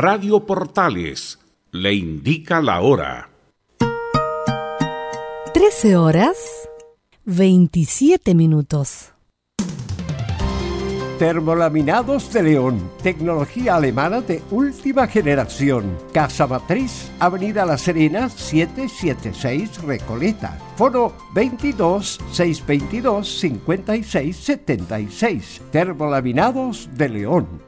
Radio Portales le indica la hora. 13 horas 27 minutos. Termolaminados de León, tecnología alemana de última generación. Casa Matriz, Avenida La Serena, 776 Recoleta. Foro 22 622 5676. Termolaminados de León.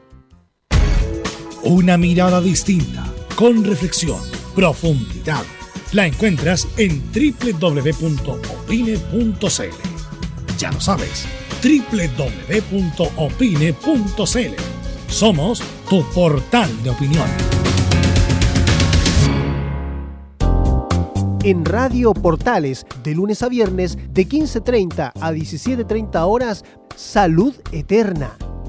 Una mirada distinta, con reflexión, profundidad. La encuentras en www.opine.cl. Ya lo sabes www.opine.cl. Somos tu portal de opinión. En Radio Portales, de lunes a viernes, de 15.30 a 17.30 horas, Salud Eterna.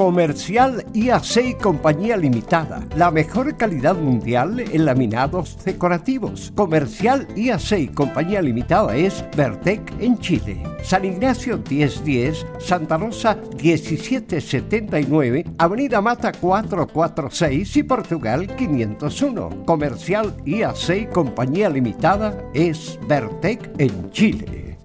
Comercial IAC Compañía Limitada. La mejor calidad mundial en laminados decorativos. Comercial IAC Compañía Limitada es Vertec en Chile. San Ignacio 1010, Santa Rosa 1779, Avenida Mata 446 y Portugal 501. Comercial IAC Compañía Limitada es Vertec en Chile.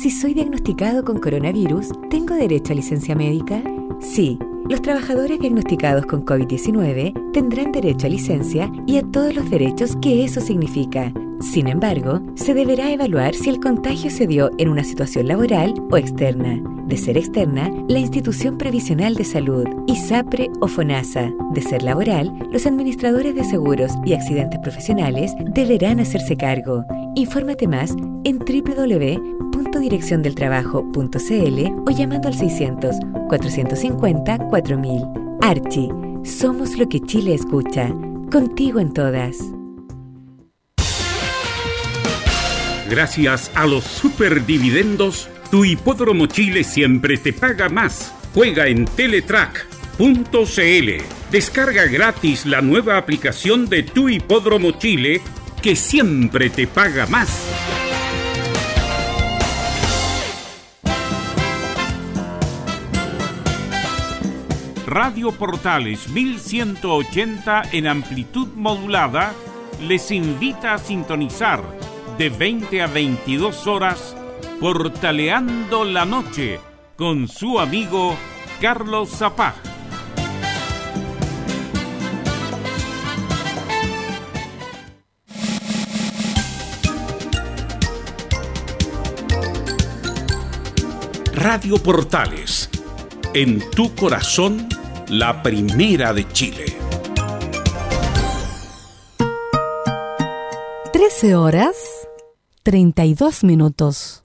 Si soy diagnosticado con coronavirus, ¿tengo derecho a licencia médica? Sí, los trabajadores diagnosticados con COVID-19 tendrán derecho a licencia y a todos los derechos que eso significa. Sin embargo, se deberá evaluar si el contagio se dio en una situación laboral o externa. De ser externa, la institución previsional de salud, ISAPRE o FONASA. De ser laboral, los administradores de seguros y accidentes profesionales deberán hacerse cargo. Infórmate más en www.direcciondeltrabajo.cl o llamando al 600 450 4000. Archie, somos lo que Chile escucha. Contigo en todas. Gracias a los superdividendos, tu hipódromo Chile siempre te paga más. Juega en Teletrack.cl. Descarga gratis la nueva aplicación de tu hipódromo Chile que siempre te paga más. Radio Portales 1180 en amplitud modulada les invita a sintonizar de 20 a 22 horas Portaleando la Noche con su amigo Carlos Zapag. Radio Portales, en tu corazón, la primera de Chile. 13 horas 32 minutos.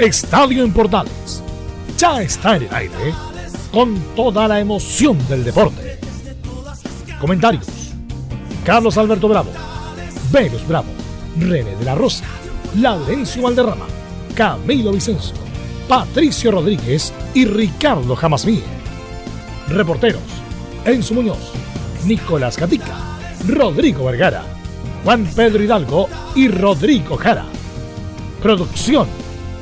Estadio en Portales ya está en el aire con toda la emoción del deporte. Comentarios, Carlos Alberto Bravo, Venus Bravo, René de la Rosa, Laurencio Valderrama, Camilo Vicencio, Patricio Rodríguez y Ricardo Jamasmí. Reporteros, Enzo Muñoz, Nicolás Gatica, Rodrigo Vergara, Juan Pedro Hidalgo y Rodrigo Jara. Producción,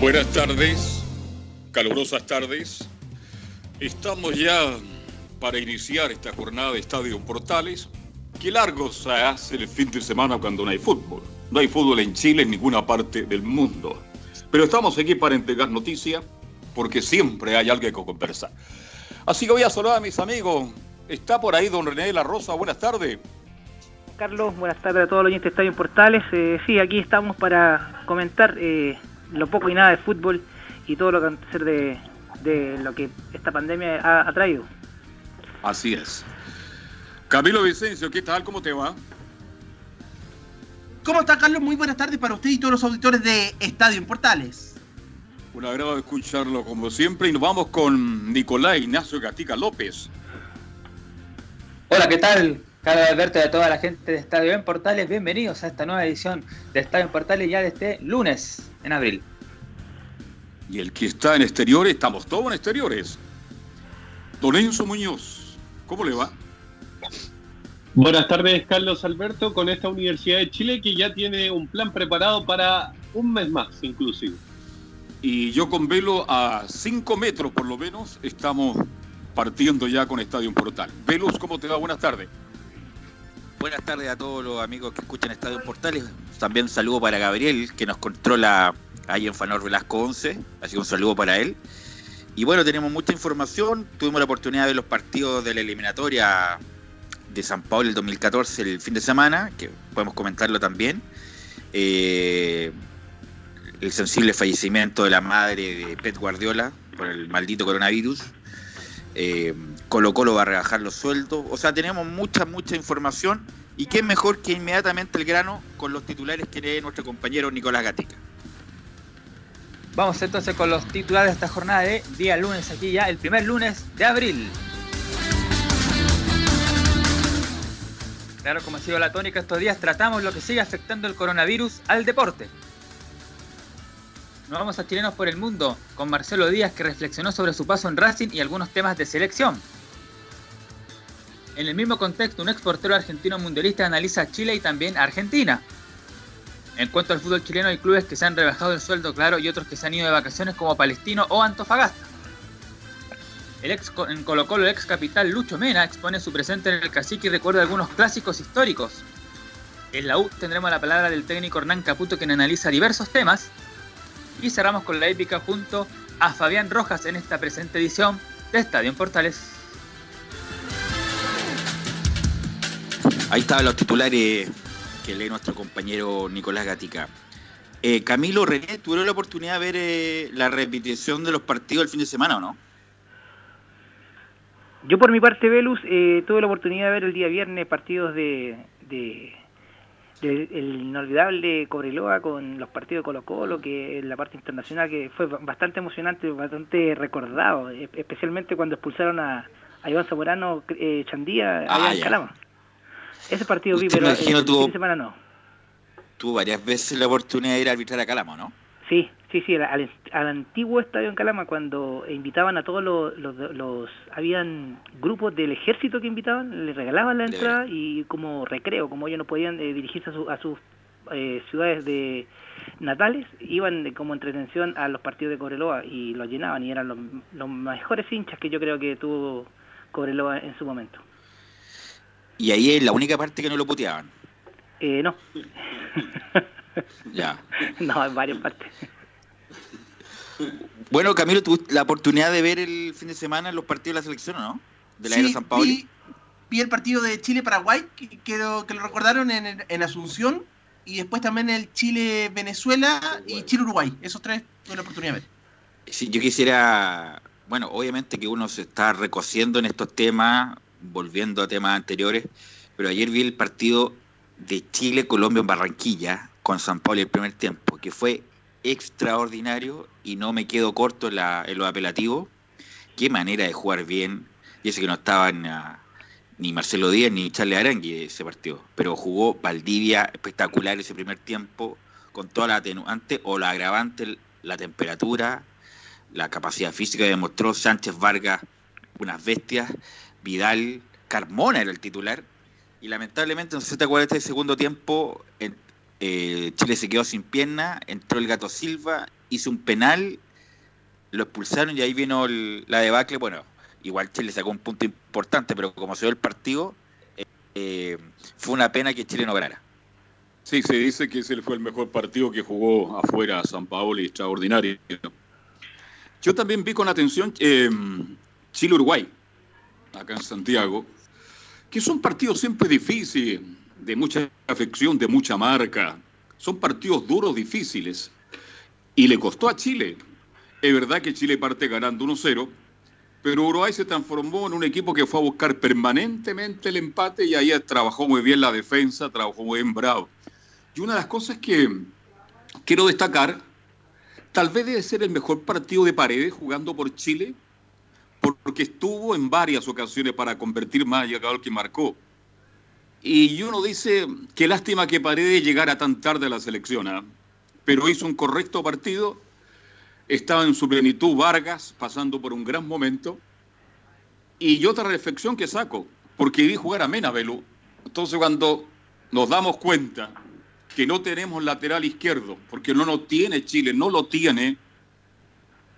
Buenas tardes, calurosas tardes. Estamos ya para iniciar esta jornada de Estadio Portales. Qué largo se hace el fin de semana cuando no hay fútbol. No hay fútbol en Chile en ninguna parte del mundo. Pero estamos aquí para entregar noticias porque siempre hay algo que conversar. Así que voy a saludar a mis amigos. Está por ahí don René de la Rosa. Buenas tardes. Carlos, buenas tardes a todos los oyentes de Estadio Portales. Eh, sí, aquí estamos para comentar eh, lo poco y nada de fútbol y todo lo que hacer de, de lo que esta pandemia ha, ha traído. Así es. Camilo Vicencio, ¿qué tal? ¿Cómo te va? ¿Cómo está, Carlos? Muy buenas tardes para usted y todos los auditores de Estadio en Portales. Un agrado escucharlo como siempre y nos vamos con Nicolás Ignacio Gatica López. Hola, ¿qué tal? Carlos Alberto y a toda la gente de Estadio en Portales, bienvenidos a esta nueva edición de Estadio en Portales ya de este lunes en abril. Y el que está en exteriores, estamos todos en exteriores. Don Enzo Muñoz, ¿cómo le va? Buenas tardes, Carlos Alberto, con esta Universidad de Chile que ya tiene un plan preparado para un mes más, inclusive. Y yo con Velo a 5 metros por lo menos estamos partiendo ya con Estadio Portal. Velus, ¿cómo te va? Buenas tardes. Buenas tardes a todos los amigos que escuchan Estadio Portales. También un saludo para Gabriel, que nos controla ahí en Fanor Velasco 11. Así que un saludo para él. Y bueno, tenemos mucha información. Tuvimos la oportunidad de ver los partidos de la eliminatoria de San Paulo el 2014 el fin de semana, que podemos comentarlo también. Eh, el sensible fallecimiento de la madre de Pep Guardiola por el maldito coronavirus. Eh, Colo Colo va a rebajar los sueldos. O sea, tenemos mucha, mucha información. Y qué mejor que inmediatamente el grano con los titulares que lee nuestro compañero Nicolás Gatica. Vamos entonces con los titulares de esta jornada de día lunes, aquí ya, el primer lunes de abril. Claro, como ha sido la tónica estos días, tratamos lo que sigue afectando el coronavirus al deporte. Nos vamos a chilenos por el mundo con Marcelo Díaz que reflexionó sobre su paso en Racing y algunos temas de selección. En el mismo contexto, un exportero argentino mundialista analiza a Chile y también a Argentina. En cuanto al fútbol chileno, hay clubes que se han rebajado el sueldo, claro, y otros que se han ido de vacaciones como Palestino o Antofagasta. El ex, en Colo Colo, el ex capital Lucho Mena expone su presente en el cacique y recuerda algunos clásicos históricos. En la U tendremos la palabra del técnico Hernán Caputo quien analiza diversos temas. Y cerramos con la épica junto a Fabián Rojas en esta presente edición de Estadio Portales. Ahí estaban los titulares que lee nuestro compañero Nicolás Gatica. Eh, Camilo René, ¿tuvieron la oportunidad de ver eh, la repetición de los partidos del fin de semana o no? Yo por mi parte, Velus, eh, tuve la oportunidad de ver el día viernes partidos de, de, de el inolvidable Cobreloa con los partidos de Colo Colo, que en la parte internacional que fue bastante emocionante, bastante recordado, especialmente cuando expulsaron a, a Iván Zamorano eh, Chandía Ah, allá en ya. Ese partido vi, pero el tuvo- fin de semana no. Tuvo varias veces la oportunidad de ir a arbitrar a Calama, ¿no? Sí, sí, sí, al, antiguo estadio en Calama cuando invitaban a todos los, los, los- habían grupos del ejército que invitaban, les regalaban la entrada y como recreo, como ellos no podían eh, dirigirse a, su- a sus eh, ciudades de natales, iban de- como entretención a los partidos de Cobreloa y los llenaban y eran los, los mejores hinchas que yo creo que tuvo Cobreloa en su momento. Y ahí es la única parte que no lo puteaban. Eh, no, Ya. no, en varias partes. Bueno, Camilo, ¿tuviste la oportunidad de ver el fin de semana los partidos de la selección o no? De la Sí, era San Paoli. vi, vi el partido de Chile-Paraguay, que, que, lo, que lo recordaron en, en Asunción, y después también el Chile-Venezuela y Chile-Uruguay. Esos tres tuve la oportunidad de ver. Sí, yo quisiera, bueno, obviamente que uno se está recociendo en estos temas, volviendo a temas anteriores, pero ayer vi el partido de Chile-Colombia en Barranquilla con San Pablo el primer tiempo, que fue extraordinario y no me quedo corto en, la, en lo apelativo. Qué manera de jugar bien. Y ese que no estaban ni Marcelo Díaz ni Charles Arangui ese partido, pero jugó Valdivia espectacular ese primer tiempo, con toda la atenuante o la agravante, la temperatura, la capacidad física que demostró Sánchez Vargas, unas bestias, Vidal, Carmona era el titular, y lamentablemente en 60-40 de segundo tiempo eh, Chile se quedó sin pierna, entró el gato Silva, hizo un penal, lo expulsaron y ahí vino la debacle, bueno, igual Chile sacó un punto importante, pero como se dio el partido, eh, fue una pena que Chile no ganara. Sí, se dice que ese fue el mejor partido que jugó afuera San Paolo y extraordinario. Yo también vi con atención eh, Chile-Uruguay, acá en Santiago, que son partidos siempre difíciles, de mucha afección, de mucha marca. Son partidos duros, difíciles. Y le costó a Chile. Es verdad que Chile parte ganando 1-0, pero Uruguay se transformó en un equipo que fue a buscar permanentemente el empate y ahí trabajó muy bien la defensa, trabajó muy bien bravo. Y una de las cosas que quiero destacar, tal vez debe ser el mejor partido de Paredes jugando por Chile, porque estuvo en varias ocasiones para convertir más allá de que marcó. Y uno dice, qué lástima que Paredes llegara tan tarde a la selección, ¿ah? pero hizo un correcto partido estaba en su plenitud Vargas, pasando por un gran momento. Y otra reflexión que saco, porque vi jugar a Mena, Belú. Entonces cuando nos damos cuenta que no tenemos lateral izquierdo, porque no lo tiene Chile, no lo tiene,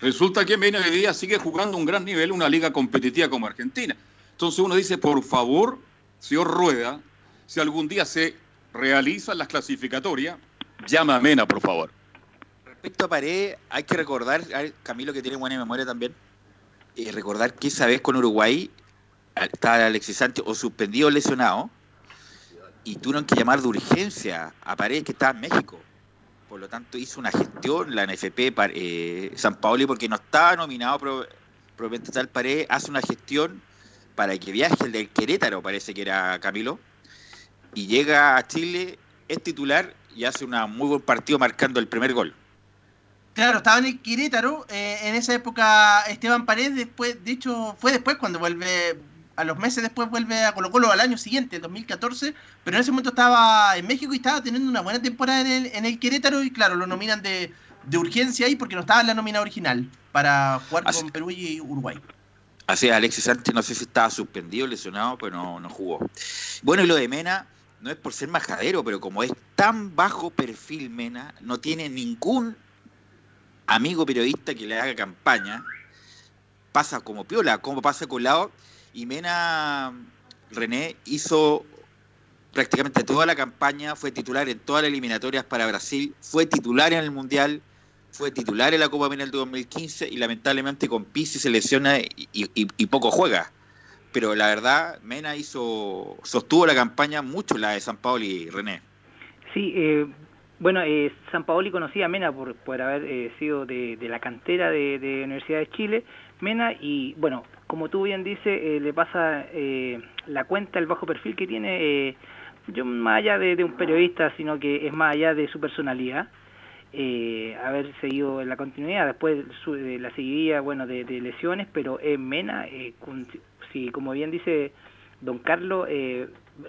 resulta que Mena hoy día sigue jugando un gran nivel, una liga competitiva como Argentina. Entonces uno dice, por favor, señor Rueda, si algún día se realizan las clasificatorias, llama a Mena, por favor respecto a Pared, hay que recordar, Camilo que tiene buena memoria también, eh, recordar que esa vez con Uruguay estaba Alexis Sánchez o suspendido o lesionado y tuvieron que llamar de urgencia a Paredes que estaba en México. Por lo tanto, hizo una gestión la NFP eh, San Paoli porque no estaba nominado probablemente tal Paredes, hace una gestión para que viaje el del Querétaro, parece que era Camilo, y llega a Chile, es titular y hace un muy buen partido marcando el primer gol. Claro, estaba en el Querétaro. Eh, en esa época Esteban Paredes, después, de hecho, fue después cuando vuelve, a los meses después vuelve a Colo Colo al año siguiente, 2014. Pero en ese momento estaba en México y estaba teniendo una buena temporada en el, en el Querétaro. Y claro, lo nominan de, urgencia ahí porque no estaba en la nómina original para jugar con Perú y Uruguay. Así es, Alexis Sánchez no sé si estaba suspendido, lesionado, pero no, no jugó. Bueno, y lo de Mena, no es por ser majadero, pero como es tan bajo perfil Mena, no tiene ningún amigo periodista que le haga campaña, pasa como piola, como pasa con lado, y Mena René hizo prácticamente toda la campaña, fue titular en todas las eliminatorias para Brasil, fue titular en el Mundial, fue titular en la Copa del 2015 y lamentablemente con Pizzi se lesiona y, poco juega. Pero la verdad, Mena hizo, sostuvo la campaña mucho la de San Paolo y René. Sí, eh, bueno, eh, San Paoli conocía a Mena por, por haber eh, sido de, la cantera de, de, Universidad de Chile, Mena, y bueno, como tú bien dices, eh, le pasa eh, la cuenta, el bajo perfil que tiene, yo más allá de, un periodista, sino que es más allá de su personalidad, haber seguido en la continuidad, después de la seguidilla, bueno, de, lesiones, pero en Mena, si como bien dice don Carlos,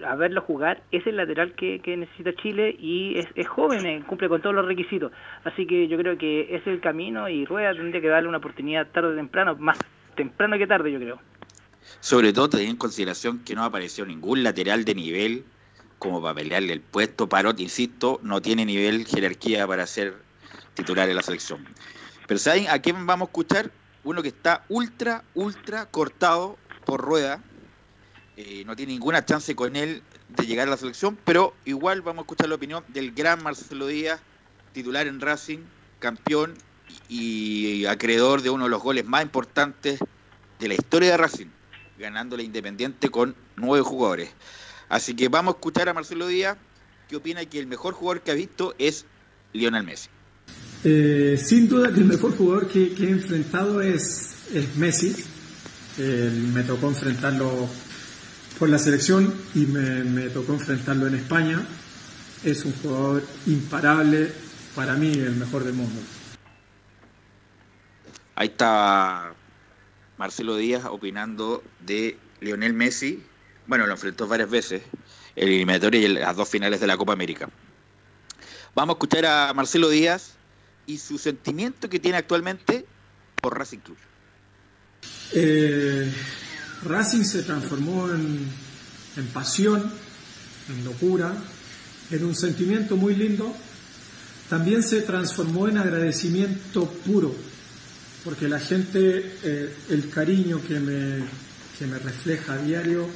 a verlo jugar, es el lateral que, necesita Chile y es, joven, eh, cumple con todos los requisitos. Así que yo creo que es el camino y Rueda tendría que darle una oportunidad tarde o temprano, más temprano que tarde yo creo. Sobre todo teniendo en consideración que no apareció ningún lateral de nivel como para pelearle el puesto. Parot, insisto, no tiene nivel, jerarquía para ser titular en la selección. Pero ¿saben a quién vamos a escuchar? Uno que está ultra, ultra cortado por Rueda, eh, no tiene ninguna chance con él de llegar a la selección, pero igual vamos a escuchar la opinión del gran Marcelo Díaz, titular en Racing, campeón y acreedor de uno de los goles más importantes de la historia de Racing. ganando la Independiente con nueve jugadores. Así que vamos a escuchar a Marcelo Díaz, que opina que el mejor jugador que ha visto es Lionel Messi. Eh, sin duda que el mejor jugador que, he enfrentado es, Messi. me tocó enfrentarlo por la selección y me, tocó enfrentarlo en España. Es un jugador imparable, para mí el mejor del mundo. Ahí está Marcelo Díaz opinando de Lionel Messi. Bueno, lo enfrentó varias veces, el eliminatorio y las dos finales de la Copa América. Vamos a escuchar a Marcelo Díaz y su sentimiento que tiene actualmente por Racing Club. Eh, Racing se transformó en, en pasión, en locura, en un sentimiento muy lindo. También se transformó en agradecimiento puro, porque la gente, eh, el cariño que me, que me refleja a diario,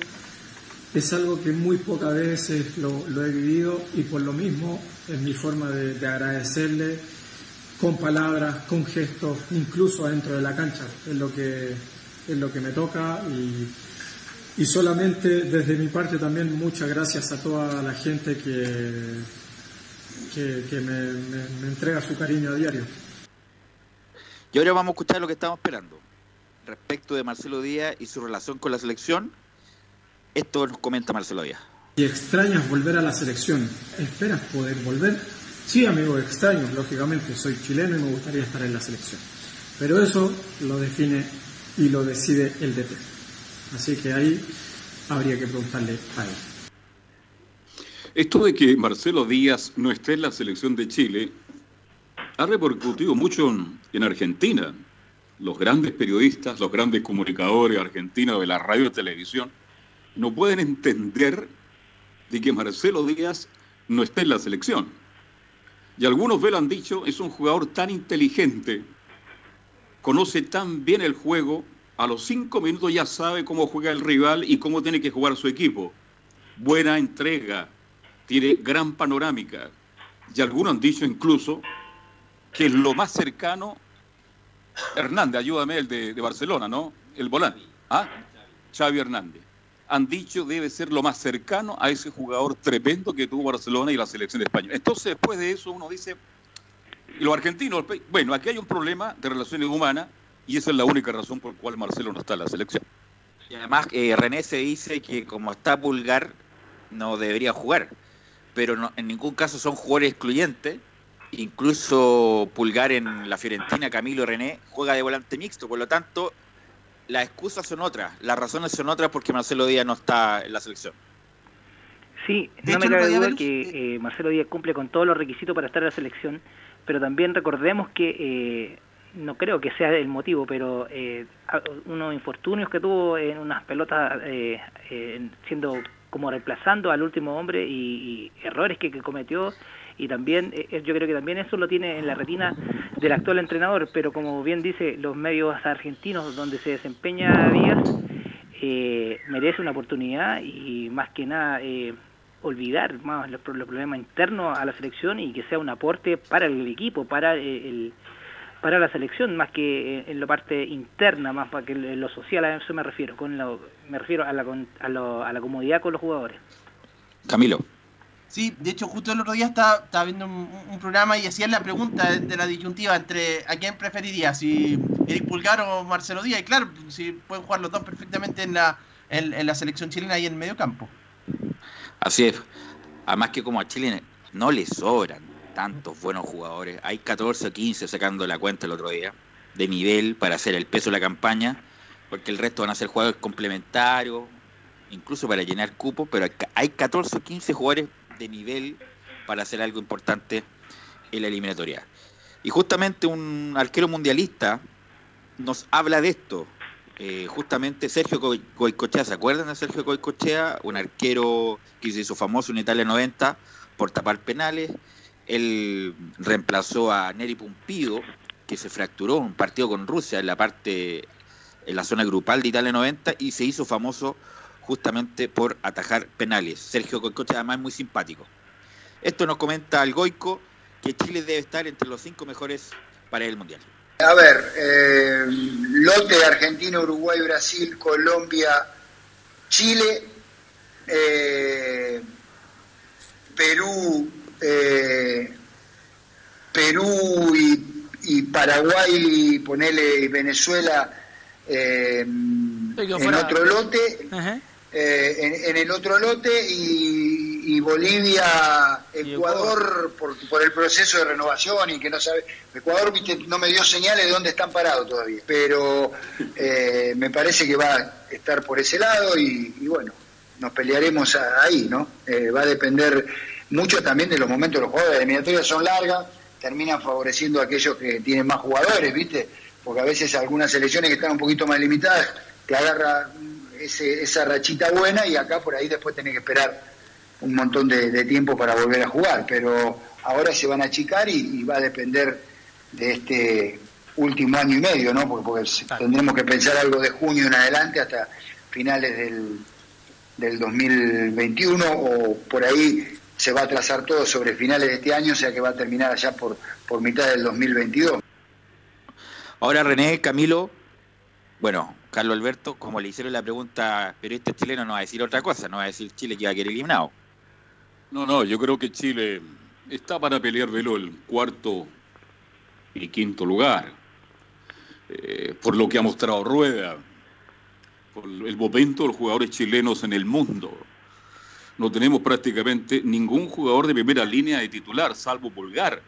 es algo que muy pocas veces lo, lo, he vivido y por lo mismo es mi forma de, de agradecerle con palabras, con gestos, incluso adentro de la cancha. Es lo que, es lo que me toca y, y solamente desde mi parte también muchas gracias a toda la gente que, que, me, entrega su cariño a diario. Y ahora vamos a escuchar lo que estamos esperando. Respecto de Marcelo Díaz y su relación con la selección, esto nos comenta Marcelo Díaz. Y extrañas volver a la selección, ¿esperas poder volver? Sí, amigo, extraño, lógicamente, soy chileno y me gustaría estar en la selección. Pero eso lo define y lo decide el DT. Así que ahí habría que preguntarle a él. Esto de que Marcelo Díaz no esté en la selección de Chile ha repercutido mucho en Argentina. Los grandes periodistas, los grandes comunicadores argentinos de la radio y televisión no pueden entender de que Marcelo Díaz no esté en la selección. Y algunos ve lo han dicho, es un jugador tan inteligente, conoce tan bien el juego, a los cinco minutos ya sabe cómo juega el rival y cómo tiene que jugar su equipo. Buena entrega, tiene gran panorámica. Y algunos han dicho incluso que es lo más cercano, Hernández, ayúdame, el de, Barcelona, ¿no? El volante. ¿Ah? Xavi Hernández han dicho debe ser lo más cercano a ese jugador tremendo que tuvo Barcelona y la selección de España. Entonces, después de eso, uno dice, los argentinos, bueno, aquí hay un problema de relaciones humanas y esa es la única razón por la cual Marcelo no está en la selección. Y además, eh, René se dice que como está Pulgar, no debería jugar, pero en ningún caso son jugadores excluyentes. Incluso Pulgar en la Fiorentina, Camilo René, juega de volante mixto, por lo tanto, las excusas son otras, las razones son otras porque Marcelo Díaz no está en la selección. Sí, no me cabe duda que eh, Marcelo Díaz cumple con todos los requisitos para estar en la selección, pero también recordemos que eh, no creo que sea el motivo, pero eh, unos infortunios que tuvo en unas pelotas eh, siendo como reemplazando al último hombre y, errores que cometió y también eh, eh, yo creo que también eso lo tiene en la retina del actual entrenador, pero como bien dice los medios argentinos donde se desempeña Díaz, eh, merece una oportunidad y más que nada olvidar más los, problemas internos a la selección y que sea un aporte para el equipo, para el para la selección más que en la parte interna, más para que lo social, a eso me refiero, con lo, me refiero a la, a, a la comodidad con los jugadores. Camilo. Sí, de hecho justo el otro día estaba, estaba viendo un, programa y hacían la pregunta de, la disyuntiva entre a quién preferiría, si Eric Pulgar o Marcelo Díaz. Y claro, si pueden jugar los dos perfectamente en la, en, la selección chilena y en medio campo. Así es. Además que como a Chile no le sobran tantos buenos jugadores. Hay 14 o 15 sacando la cuenta el otro día de nivel para hacer el peso de la campaña, porque el resto van a ser jugadores complementarios, incluso para llenar cupo, pero hay 14 o 15 jugadores de nivel para hacer algo importante en la eliminatoria. Y justamente un arquero mundialista nos habla de esto. Eh, justamente Sergio Goicochea, ¿se acuerdan de Sergio Goicochea? Un arquero que se hizo famoso en Italia 90 por tapar penales. Él reemplazó a Neri Pumpido, que se fracturó un partido con Rusia en la parte, en la zona grupal de Italia 90 y se hizo famoso justamente por atajar penales. Sergio Goicoche además es muy simpático. Esto nos comenta el Goico que Chile debe estar entre los cinco mejores para el Mundial. A ver, eh, lote Argentina, Uruguay, Brasil, Colombia, Chile, eh, Perú, eh, Perú y, Paraguay, ponele Venezuela en otro lote. Eh, en, el otro lote y, Bolivia, Ecuador, por, el proceso de renovación y que no sabe. Ecuador no me dio señales de dónde están parados todavía, pero eh, me parece que va a estar por ese lado y, bueno, nos pelearemos ahí, ¿no? Eh, va a depender mucho también de los momentos de los jugadores. Las eliminatorias son largas, terminan favoreciendo a aquellos que tienen más jugadores, ¿viste? Porque a veces algunas selecciones que están un poquito más limitadas te agarra esa rachita buena y acá por ahí después tenés que esperar un montón de, tiempo para volver a jugar, pero ahora se van a achicar y, va a depender de este último año y medio, ¿no? Porque, tendremos que pensar algo de junio en adelante hasta finales del, del 2021 o por ahí se va a trazar todo sobre finales de este año, o sea que va a terminar allá por, por mitad del 2022. Ahora René, Camilo, bueno, Carlos Alberto, como le hicieron la pregunta, pero este chileno no va a decir otra cosa, no va a decir Chile que va a quedar eliminado. No, no, yo creo que Chile está para pelear velo el cuarto y quinto lugar, eh, por lo que ha mostrado Rueda, por el momento de los jugadores chilenos en el mundo. No tenemos prácticamente ningún jugador de primera línea de titular, salvo Pulgar.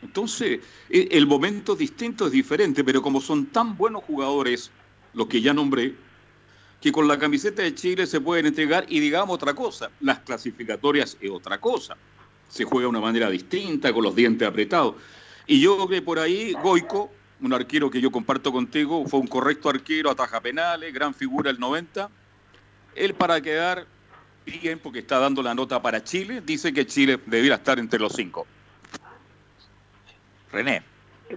Entonces, e, el momento distinto es diferente, pero como son tan buenos jugadores, los que ya nombré, que con la camiseta de Chile se pueden entregar y digamos otra cosa, las clasificatorias es otra cosa. Se juega de una manera distinta, con los dientes apretados. Y yo creo que por ahí Goico, un arquero que yo comparto contigo, fue un correcto arquero, ataja penales, gran figura el 90. Él para quedar bien, porque está dando la nota para Chile, dice que Chile debiera estar entre los cinco. René.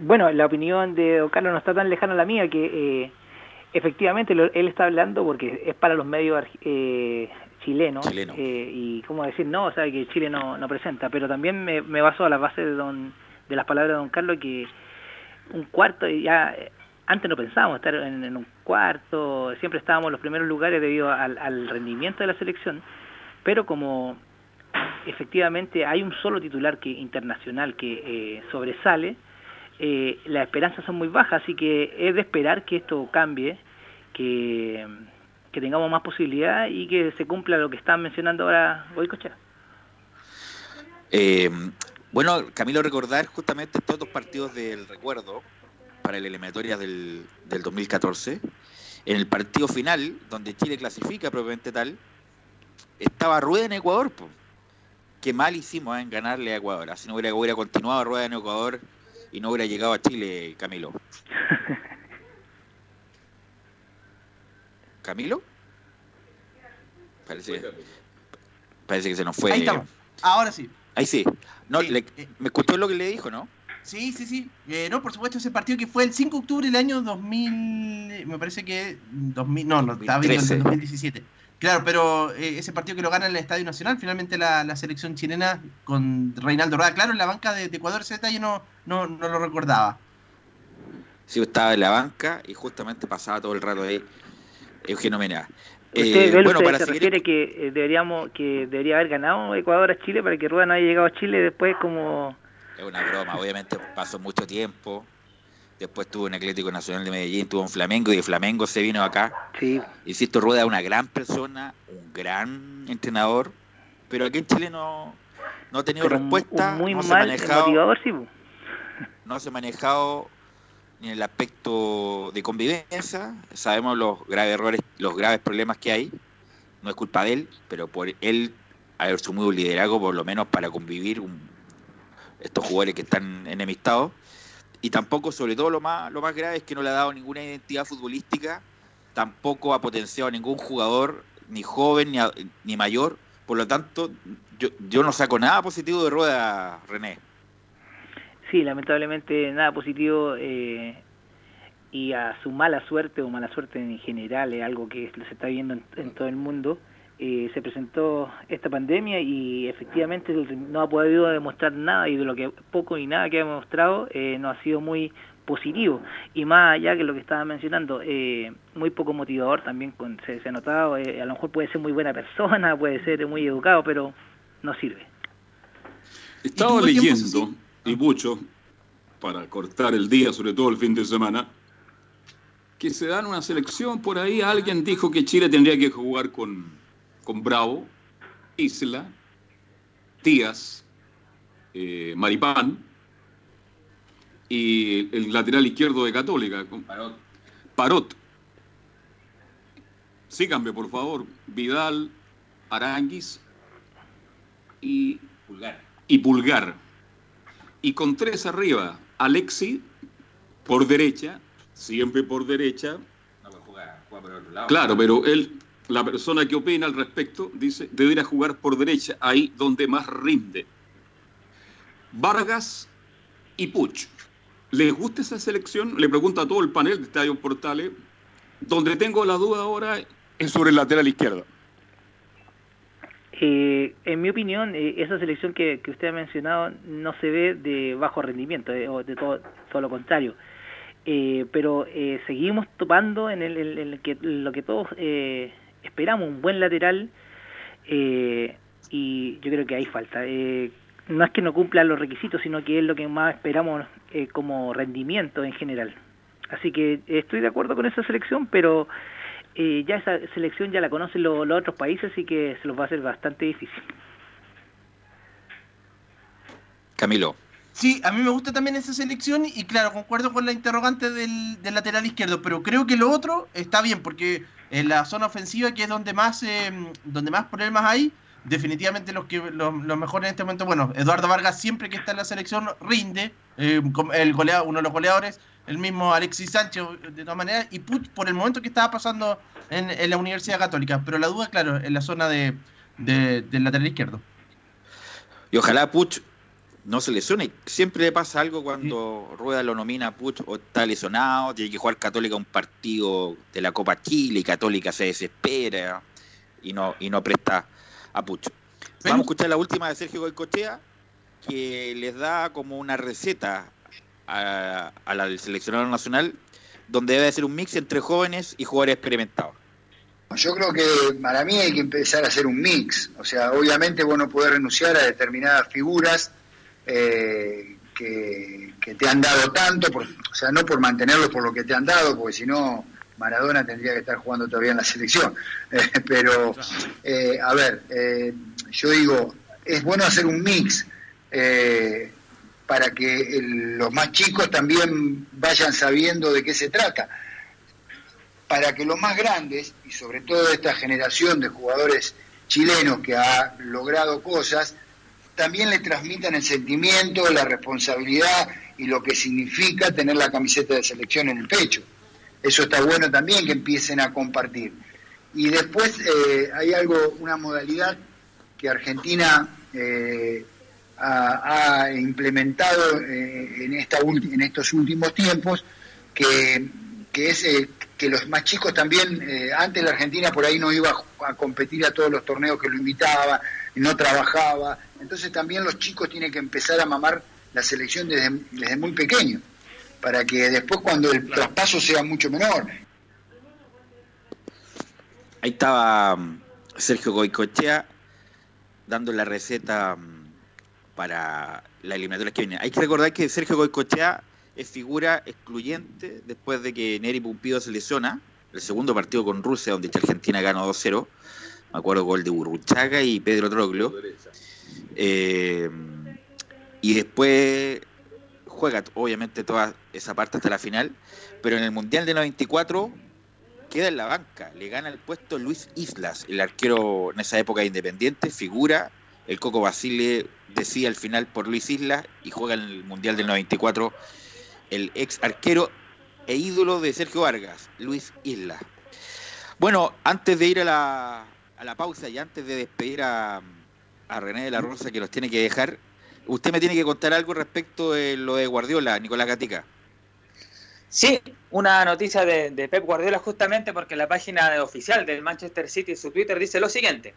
Bueno, la opinión de Don Carlos no está tan lejana a la mía que eh, Efectivamente, él está hablando porque es para los medios eh, chilenos eh, y cómo decir no, o sea que Chile no, no presenta, pero también me, me baso a la base de, don, de las palabras de don Carlos que un cuarto ya antes no pensábamos estar en, un cuarto, siempre estábamos en los primeros lugares debido al, rendimiento de la selección, pero como efectivamente hay un solo titular que internacional que eh, sobresale, eh, las esperanzas son muy bajas, así que es de esperar que esto cambie, que, tengamos más posibilidad y que se cumpla lo que están mencionando ahora hoy Cochera. Eh, bueno, Camilo, recordar justamente estos dos partidos del recuerdo para el eliminatoria del, del 2014. En el partido final, donde Chile clasifica propiamente tal, estaba Rueda en Ecuador. Qué mal hicimos en ganarle a Ecuador. Así no hubiera continuado Rueda en Ecuador y no hubiera llegado a Chile, Camilo. ¿Camilo? Parece, parece que se nos fue. Ahí estamos. Ahora sí. Ahí sí. No, ¿Me escuchó lo que le dijo, no? Sí, sí, sí. Eh, no, por supuesto, ese partido que fue el 5 de octubre del año 2000. Me parece que. 2000, no, no, estaba viendo el 2017. Claro, pero eh, ese partido que lo gana en el Estadio Nacional, finalmente la, selección chilena con Reinaldo Rueda, claro, en la banca de, Ecuador ese detalle no, no, no, lo recordaba. Sí, estaba en la banca y justamente pasaba todo el rato ahí Eugenio Mena. Eh, bueno, para se refiere que eh, deberíamos que debería haber ganado Ecuador a Chile para que Rueda no haya llegado a Chile después como... Es una broma, obviamente pasó mucho tiempo, después tuvo un Atlético Nacional de Medellín, tuvo un Flamengo y de Flamengo se vino acá. Sí. Insisto, Rueda es una gran persona, un gran entrenador, pero aquí en Chile no, no ha tenido respuesta. muy no mal se manejado, sí. No se ha manejado ni en el aspecto de convivencia. Sabemos los graves errores, los graves problemas que hay. No es culpa de él, pero por él haber asumido un liderazgo, por lo menos para convivir estos jugadores que están enemistados y tampoco, sobre todo lo más, lo más grave es que no le ha dado ninguna identidad futbolística, tampoco ha potenciado a ningún jugador, ni joven ni, ni mayor, por lo tanto, yo, yo no saco nada positivo de Rueda, René. Sí, lamentablemente nada positivo eh, y a su mala suerte o mala suerte en general es algo que se está viendo en todo el mundo. Eh, se presentó esta pandemia y efectivamente no ha podido demostrar nada y de lo que poco y nada que ha demostrado eh, no ha sido muy positivo. Y más allá que lo que estaba mencionando eh, muy poco motivador también con, se, ha notado eh, a lo mejor puede ser muy buena persona puede ser muy educado pero no sirve. Estaba leyendo y mucho para cortar el día sobre todo el fin de semana que se dan una selección por ahí. Alguien dijo que Chile tendría que jugar con con Bravo Isla Díaz eh, Maripán y el lateral izquierdo de Católica. Parot. Parot. Síganme, por favor. Vidal, Aranguis y Pulgar. Y Pulgar. Y con tres arriba, Alexi por derecha, siempre por derecha. No, jugar, por otro lado. Claro, pero él, la persona que opina al respecto, dice, debería jugar por derecha, ahí donde más rinde. Vargas y Puch. ¿Les gusta esa selección? Le pregunto a todo el panel de Estadio Portales. Donde tengo la duda ahora es sobre el lateral izquierdo. Eh, en mi opinión, eh, esa selección que, usted ha mencionado no se ve de bajo rendimiento, eh, o de todo, todo, lo contrario. pero seguimos topando en, el, que, lo que todos esperamos, un buen lateral, y yo creo que hay falta no es que no cumpla los requisitos, sino que es lo que más esperamos eh, como rendimiento en general. Así que estoy de acuerdo con esa selección, pero eh, ya esa selección ya la conocen los, otros países, así que se los va a hacer bastante difícil. Camilo. Sí, a mí me gusta también esa selección y claro, concuerdo con la interrogante del, del lateral izquierdo, pero creo que lo otro está bien porque en la zona ofensiva, que es donde más, eh, donde más problemas hay, definitivamente los que los, mejores en este momento, bueno, Eduardo Vargas siempre que está en la selección rinde, eh, el goleado, uno de los goleadores, el mismo Alexis Sánchez de todas maneras, y Puch por el momento que estaba pasando en, la Universidad Católica, pero la duda, claro, en la zona de, del lateral izquierdo. Y ojalá Puch no se lesione. Siempre le pasa algo cuando Rueda lo nomina a Puch o está lesionado, tiene que jugar Católica un partido de la Copa Chile y Católica se desespera y no, y no presta a Pucho. Vamos a escuchar la última de Sergio Goicochea, que les da como una receta a, la del seleccionador nacional, donde debe ser un mix entre jóvenes y jugadores experimentados. Yo creo que para mí hay que empezar a hacer un mix. O sea, obviamente vos no podés renunciar a determinadas figuras eh, que, te han dado tanto, o sea, no por mantenerlos por lo que te han dado, porque si no Maradona tendría que estar jugando todavía en la selección. Eh, pero, eh, a ver, eh, yo digo, es bueno hacer un mix para que los más chicos también vayan sabiendo de qué se trata. Para que los más grandes, y sobre todo esta generación de jugadores chilenos que ha logrado cosas, también le transmitan el sentimiento, la responsabilidad y lo que significa tener la camiseta de selección en el pecho. Eso está bueno también que empiecen a compartir. Y después eh, hay algo, una modalidad que Argentina eh, ha, implementado eh, en, estos últimos tiempos, que, es que los más chicos también, antes la Argentina por ahí no iba a, competir a todos los torneos que lo invitaba, no trabajaba, entonces también los chicos tienen que empezar a mamar la selección desde, desde muy pequeño para que después cuando el traspaso sea mucho menor. Ahí estaba mm, Sergio Goicochea dando la receta mm, para la eliminatoria que viene. Hay que recordar que Sergio Goicochea es figura excluyente después de que Neri Pumpido se lesiona, el segundo partido con Rusia, donde Argentina ganó 2-0. Me acuerdo gol de Burruchaga y Pedro Troglio. Eh, y después juega obviamente toda esa parte hasta la final, pero en el Mundial de 94 queda en la banca, le gana el puesto Luis Islas, el arquero en esa época independiente, figura, el Coco Basile decía al final por Luis Islas y juega en el Mundial del 94 el ex arquero e ídolo de Sergio Vargas, Luis Islas. Bueno, antes de ir a la, a la pausa y antes de despedir a, a René de la Rosa que los tiene que dejar, Usted me tiene que contar algo respecto de lo de Guardiola, Nicolás Gatica. Sí, una noticia de, Pep Guardiola justamente porque la página oficial del Manchester City en su Twitter dice lo siguiente.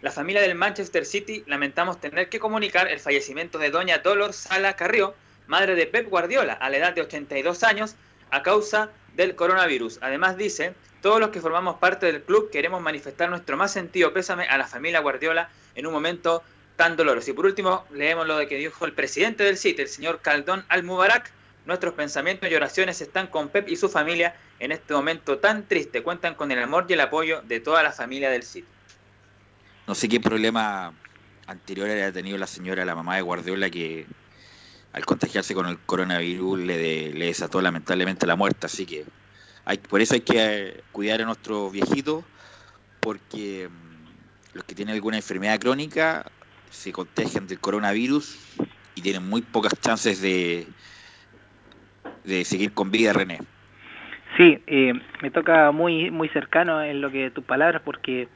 La familia del Manchester City lamentamos tener que comunicar el fallecimiento de doña Dolores Sala Carrió, madre de Pep Guardiola, a la edad de 82 años, a causa del coronavirus. Además dice, todos los que formamos parte del club queremos manifestar nuestro más sentido pésame a la familia Guardiola en un momento tan doloroso. Y por último, leemos lo de que dijo el presidente del City, el señor Caldón Al-Mubarak. Nuestros pensamientos y oraciones están con Pep y su familia en este momento tan triste. Cuentan con el amor y el apoyo de toda la familia del City. No sé qué problema anterior haya tenido la señora, la mamá de Guardiola, que al contagiarse con el coronavirus le, le desató lamentablemente la muerte. Así que hay, por eso hay que eh, cuidar a nuestros viejitos, porque mm, los que tienen alguna enfermedad crónica se contagian del coronavirus y tienen muy pocas chances de, de seguir con vida, René. Sí, eh, me toca muy muy cercano en lo que tus palabras, porque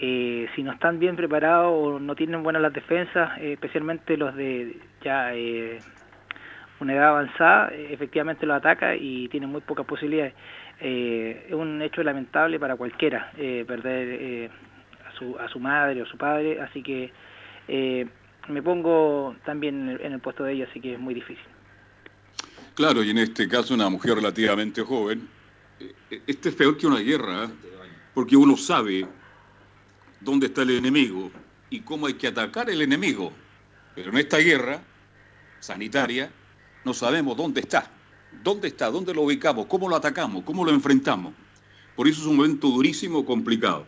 eh, si no están bien preparados o no tienen buenas las defensas, eh, especialmente los de ya eh, una edad avanzada, efectivamente los ataca y tienen muy pocas posibilidades. es un hecho lamentable para cualquiera perder a, su, a su madre o su padre, así que me pongo también en el puesto de ella, así que es muy difícil. Claro, y en este caso una mujer relativamente joven. Este es peor que una guerra, porque uno sabe dónde está el enemigo y cómo hay que atacar el enemigo. Pero en esta guerra sanitaria no sabemos dónde está. ¿Dónde está? ¿Dónde lo ubicamos? ¿Cómo lo atacamos? ¿Cómo lo enfrentamos? Por eso es un momento durísimo, complicado.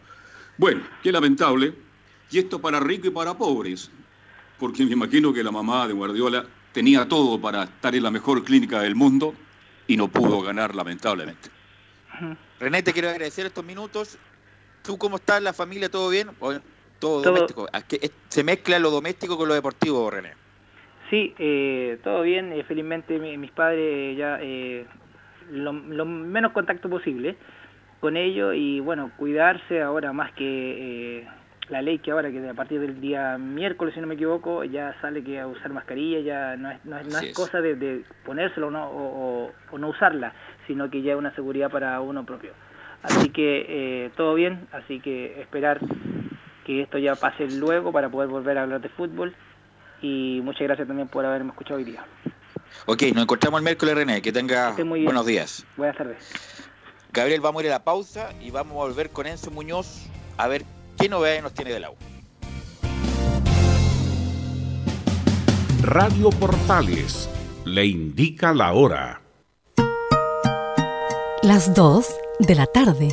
Bueno, qué lamentable. Y esto para ricos y para pobres. Porque me imagino que la mamá de Guardiola tenía todo para estar en la mejor clínica del mundo y no pudo ganar, lamentablemente. René, te quiero agradecer estos minutos ¿Tú cómo estás? ¿La familia? ¿Todo bien? todo, doméstico. ¿Se mezcla lo doméstico con lo deportivo, René? Sí, eh, todo bien. Eh, felizmente mis padres ya eh, lo, menos contacto posible con ellos y bueno, cuidarse ahora más que la ley que ahora que a partir del día miércoles, si no me equivoco, ya sale que a usar mascarilla ya no es, no es, cosa de, ponérselo o, o no usarla, sino que ya es una seguridad para uno propio. Así que eh, todo bien, así que esperar que esto ya pase luego para poder volver a hablar de fútbol. Y muchas gracias también por haberme escuchado hoy día. Ok, nos encontramos el miércoles, René. Que tenga buenos días. Buenas tardes. Gabriel, vamos a ir a la pausa y vamos a volver con Enzo Muñoz a ver qué novedades nos tiene del agua. Radio Portales le indica la hora. Las dos de la tarde.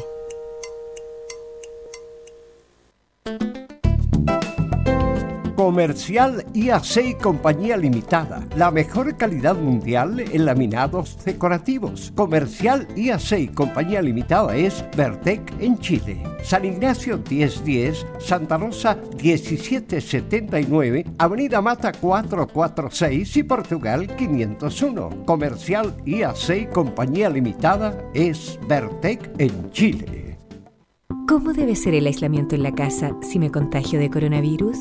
Comercial IAC Compañía Limitada. La mejor calidad mundial en laminados decorativos. Comercial IAC Compañía Limitada es Vertec en Chile. San Ignacio 1010, Santa Rosa 1779, Avenida Mata 446 y Portugal 501. Comercial IAC Compañía Limitada es Vertec en Chile. ¿Cómo debe ser el aislamiento en la casa si me contagio de coronavirus?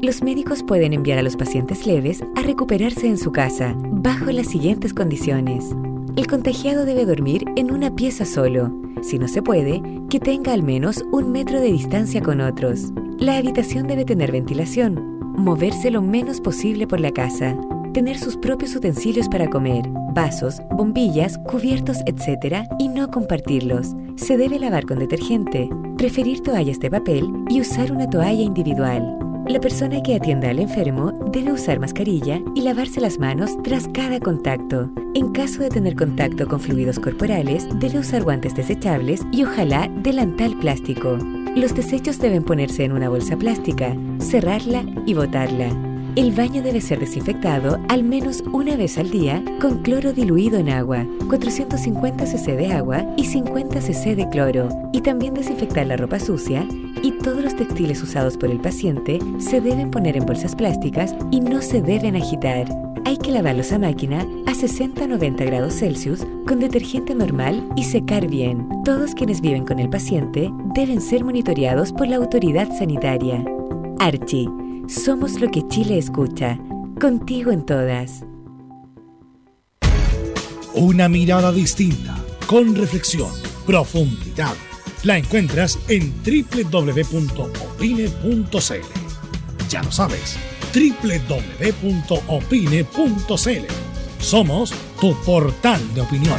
Los médicos pueden enviar a los pacientes leves a recuperarse en su casa bajo las siguientes condiciones. El contagiado debe dormir en una pieza solo. Si no se puede, que tenga al menos un metro de distancia con otros. La habitación debe tener ventilación. Moverse lo menos posible por la casa. Tener sus propios utensilios para comer, vasos, bombillas, cubiertos, etc. y no compartirlos. Se debe lavar con detergente, preferir toallas de papel y usar una toalla individual. La persona que atienda al enfermo debe usar mascarilla y lavarse las manos tras cada contacto. En caso de tener contacto con fluidos corporales, debe usar guantes desechables y ojalá delantal plástico. Los desechos deben ponerse en una bolsa plástica, cerrarla y botarla. El baño debe ser desinfectado al menos una vez al día con cloro diluido en agua, 450 cc de agua y 50 cc de cloro, y también desinfectar la ropa sucia y todos los textiles usados por el paciente se deben poner en bolsas plásticas y no se deben agitar. Hay que lavarlos a máquina a 60-90 grados Celsius con detergente normal y secar bien. Todos quienes viven con el paciente deben ser monitoreados por la autoridad sanitaria. Archie somos lo que Chile escucha. Contigo en todas. Una mirada distinta, con reflexión, profundidad. La encuentras en www.opine.cl. Ya lo sabes, www.opine.cl Somos tu portal de opinión.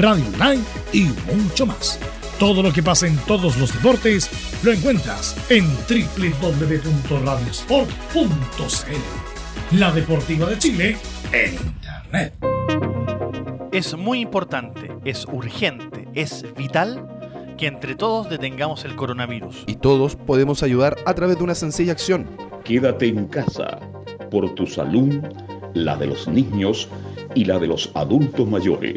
radio online y mucho más. Todo lo que pasa en todos los deportes lo encuentras en www.radiosport.cl. La Deportiva de Chile en Internet. Es muy importante, es urgente, es vital que entre todos detengamos el coronavirus. Y todos podemos ayudar a través de una sencilla acción. Quédate en casa por tu salud, la de los niños y la de los adultos mayores.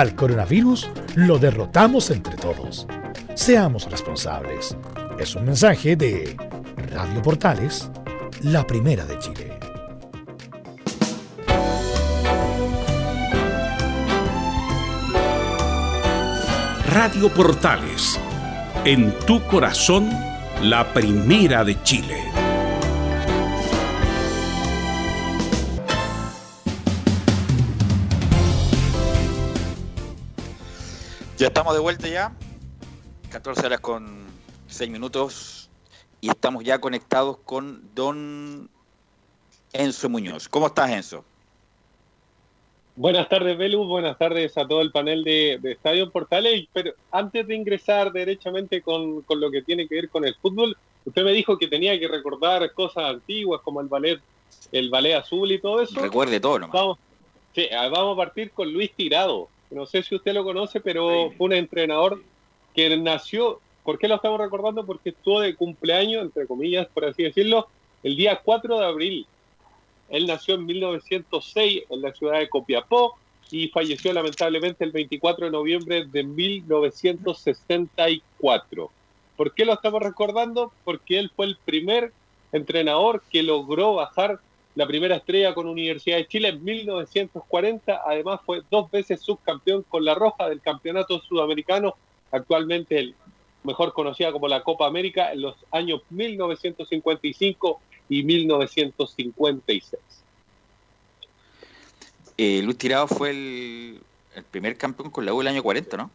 al coronavirus lo derrotamos entre todos. Seamos responsables. Es un mensaje de Radio Portales, la primera de Chile. Radio Portales, en tu corazón, la primera de Chile. Ya estamos de vuelta ya. 14 horas con 6 minutos. Y estamos ya conectados con don Enzo Muñoz. ¿Cómo estás, Enzo? Buenas tardes, Belu. Buenas tardes a todo el panel de, Estadio Portales. Pero antes de ingresar derechamente con, lo que tiene que ver con el fútbol, usted me dijo que tenía que recordar cosas antiguas como el ballet, el ballet azul y todo eso. Recuerde todo nomás. Vamos, sí, vamos a partir con Luis Tirado no sé si usted lo conoce, pero fue un entrenador que nació, ¿por qué lo estamos recordando? Porque estuvo de cumpleaños, entre comillas, por así decirlo, el día 4 de abril. Él nació en 1906 en la ciudad de Copiapó y falleció lamentablemente el 24 de noviembre de 1964. ¿Por qué lo estamos recordando? Porque él fue el primer entrenador que logró bajar la primera estrella con Universidad de Chile en 1940. Además fue dos veces subcampeón con la Roja del Campeonato Sudamericano, actualmente el mejor conocida como la Copa América en los años 1955 y 1956. Eh, Luis Tirado fue el, primer campeón con la U del año 40, ¿no?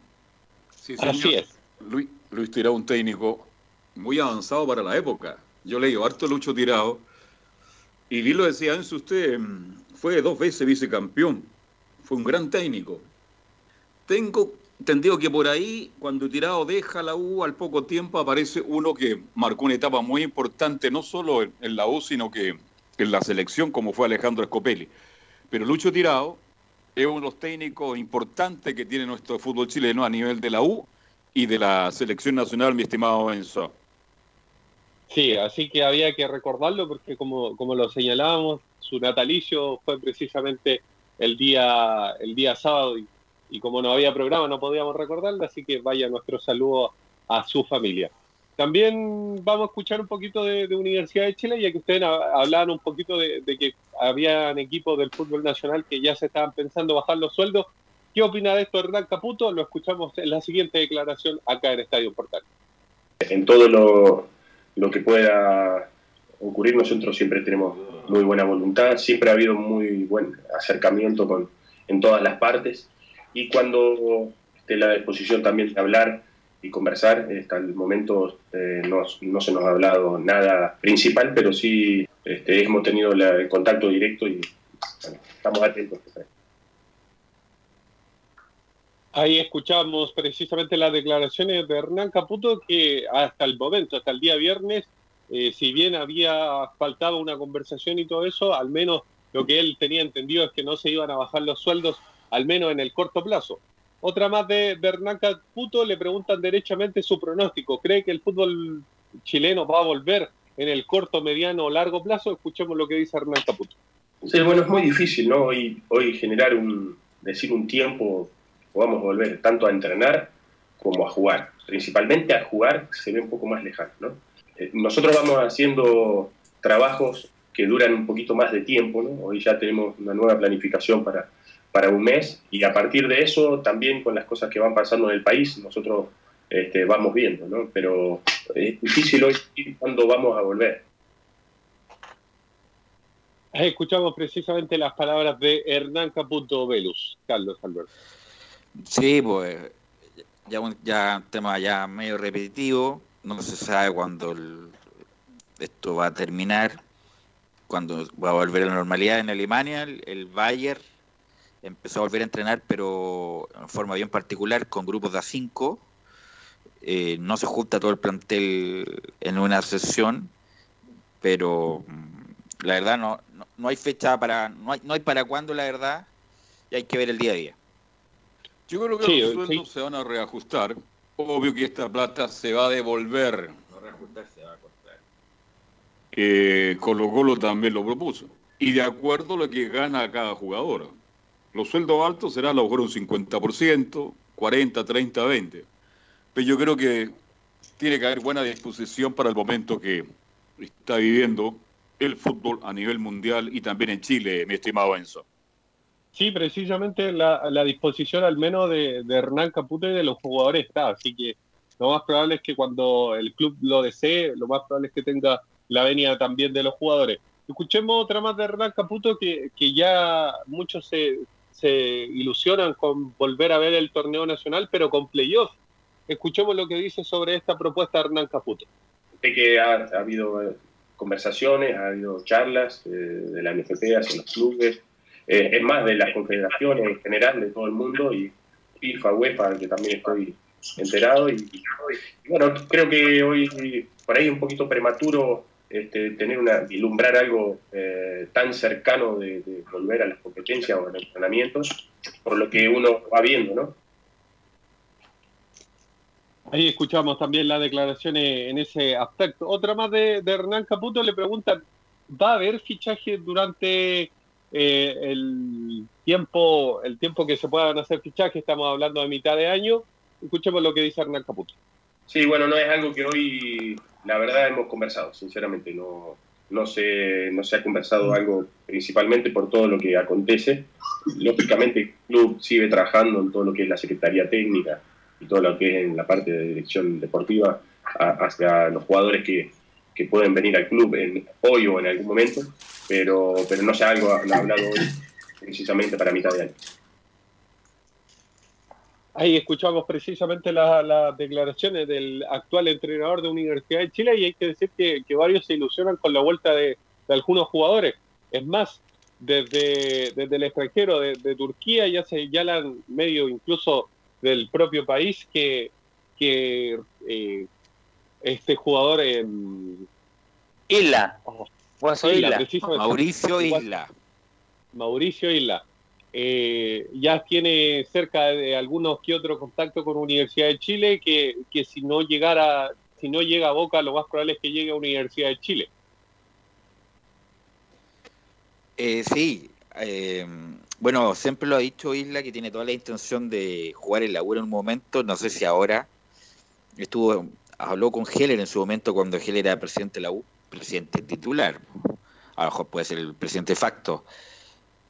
Sí, Así es. Luis, Luis Tirado, un técnico muy avanzado para la época. Yo leí harto Lucho Tirado y bien lo decía antes usted, mm, fue dos veces vicecampeón, fue un gran técnico. Tengo entendido que por ahí, cuando Tirado deja la U, al poco tiempo aparece uno que marcó una etapa muy importante, no solo en, la U, sino que en la selección, como fue Alejandro Scopelli. Pero Lucho Tirado es uno de los técnicos importantes que tiene nuestro fútbol chileno a nivel de la U y de la selección nacional, mi estimado Enzo. Sí, así que había que recordarlo porque como, como lo señalábamos, su natalicio fue precisamente el día, el día sábado y, como no había programa no podíamos recordarlo, así que vaya nuestro saludo a su familia. También vamos a escuchar un poquito de, Universidad de Chile, ya que ustedes hablaban un poquito de, que habían equipos del fútbol nacional que ya se estaban pensando bajar los sueldos. ¿Qué opina de esto Hernán Caputo? Lo escuchamos en la siguiente declaración acá en Estadio Portal. En todo lo, lo que pueda ocurrir, nosotros siempre tenemos muy buena voluntad, siempre ha habido muy buen acercamiento con, en todas las partes y cuando esté la disposición también de hablar y conversar, hasta el momento eh, no, no, se nos ha hablado nada principal, pero sí este, hemos tenido la, el contacto directo y estamos atentos. Ahí escuchamos precisamente las declaraciones de Hernán Caputo que hasta el momento, hasta el día viernes, eh, si bien había faltado una conversación y todo eso, al menos lo que él tenía entendido es que no se iban a bajar los sueldos, al menos en el corto plazo. Otra más de, de Hernán Caputo, le preguntan derechamente su pronóstico. ¿Cree que el fútbol chileno va a volver en el corto, mediano o largo plazo? Escuchemos lo que dice Hernán Caputo. Sí, bueno, es muy difícil, ¿no? Hoy, hoy generar un, decir un tiempo podamos volver tanto a entrenar como a jugar. Principalmente a jugar se ve un poco más lejano, ¿no? Nosotros vamos haciendo trabajos que duran un poquito más de tiempo, ¿no? Hoy ya tenemos una nueva planificación para, para un mes y a partir de eso también con las cosas que van pasando en el país nosotros este, vamos viendo, ¿no? Pero es difícil hoy cuándo vamos a volver. Escuchamos precisamente las palabras de Hernán Caputo Velus, Carlos Alberto. Sí, pues ya un, ya tema ya medio repetitivo, no se sabe cuándo esto va a terminar, cuándo va a volver a la normalidad en Alemania, el, el Bayern empezó a volver a entrenar, pero en forma bien particular, con grupos de A5. Eh, no se junta todo el plantel en una sesión, pero mm, la verdad no, no, no, hay fecha para, no hay, no hay para cuándo, la verdad, y hay que ver el día a día. Yo creo que sí, los sueldos sí. se van a reajustar. Obvio que esta plata se va a devolver. No reajustar, se va a cortar. Eh, Colo Colo también lo propuso. Y de acuerdo a lo que gana cada jugador. Los sueldos altos serán a lo mejor un 50%, 40, 30, 20. Pero yo creo que tiene que haber buena disposición para el momento que está viviendo el fútbol a nivel mundial y también en Chile, mi estimado Enzo. Sí, precisamente la, disposición al menos de, Hernán Caputo y de los jugadores está, así que lo más probable es que cuando el club lo desee, lo más probable es que tenga la venia también de los jugadores. Escuchemos otra más de Hernán Caputo que, que ya muchos se, se ilusionan con volver a ver el torneo nacional, pero con playoff. Escuchemos lo que dice sobre esta propuesta de Hernán Caputo. Sé que ha, ha habido conversaciones, ha habido charlas eh, de la NFP hacia los clubes, eh, es más de las confederaciones en general, de todo el mundo, y FIFA, UEFA, que también estoy enterado. Y, bueno, creo que hoy por ahí es un poquito prematuro este, tener una, vislumbrar algo eh, tan cercano de, de, volver a las competencias o a los entrenamientos, por lo que uno va viendo, ¿no? Ahí escuchamos también las declaraciones en ese aspecto. Otra más de, de Hernán Caputo le preguntan, ¿va a haber fichaje durante eh, el tiempo el tiempo que se puedan hacer fichajes, estamos hablando de mitad de año. Escuchemos lo que dice Hernán Caputo. Sí, bueno, no es algo que hoy, la verdad, hemos conversado, sinceramente. No, no, se, no se ha conversado algo principalmente por todo lo que acontece. Lógicamente, el club sigue trabajando en todo lo que es la Secretaría Técnica y todo lo que es en la parte de dirección deportiva hacia los jugadores que, que pueden venir al club en, hoy o en algún momento, pero, pero no sé algo hablado hoy precisamente para mitad de año. Ahí escuchamos precisamente las la declaraciones del actual entrenador de Universidad de Chile y hay que decir que, que varios se ilusionan con la vuelta de, de, algunos jugadores. Es más, desde, desde el extranjero, de, de Turquía, ya se señalan medio incluso del propio país que, que eh, este jugador en Isla. Oh, Isla. Isla. Mauricio Isla. Mauricio Isla. eh, ya tiene cerca de algunos que otros contactos con Universidad de Chile, que, que si no llegara, si no llega a Boca, lo más probable es que llegue a Universidad de Chile. Eh, sí, eh, bueno, siempre lo ha dicho Isla que tiene toda la intención de jugar en la U en un momento, no sé si ahora. Estuvo, habló con Heller en su momento cuando Heller era presidente de la U, presidente titular. A lo mejor puede ser el presidente de facto.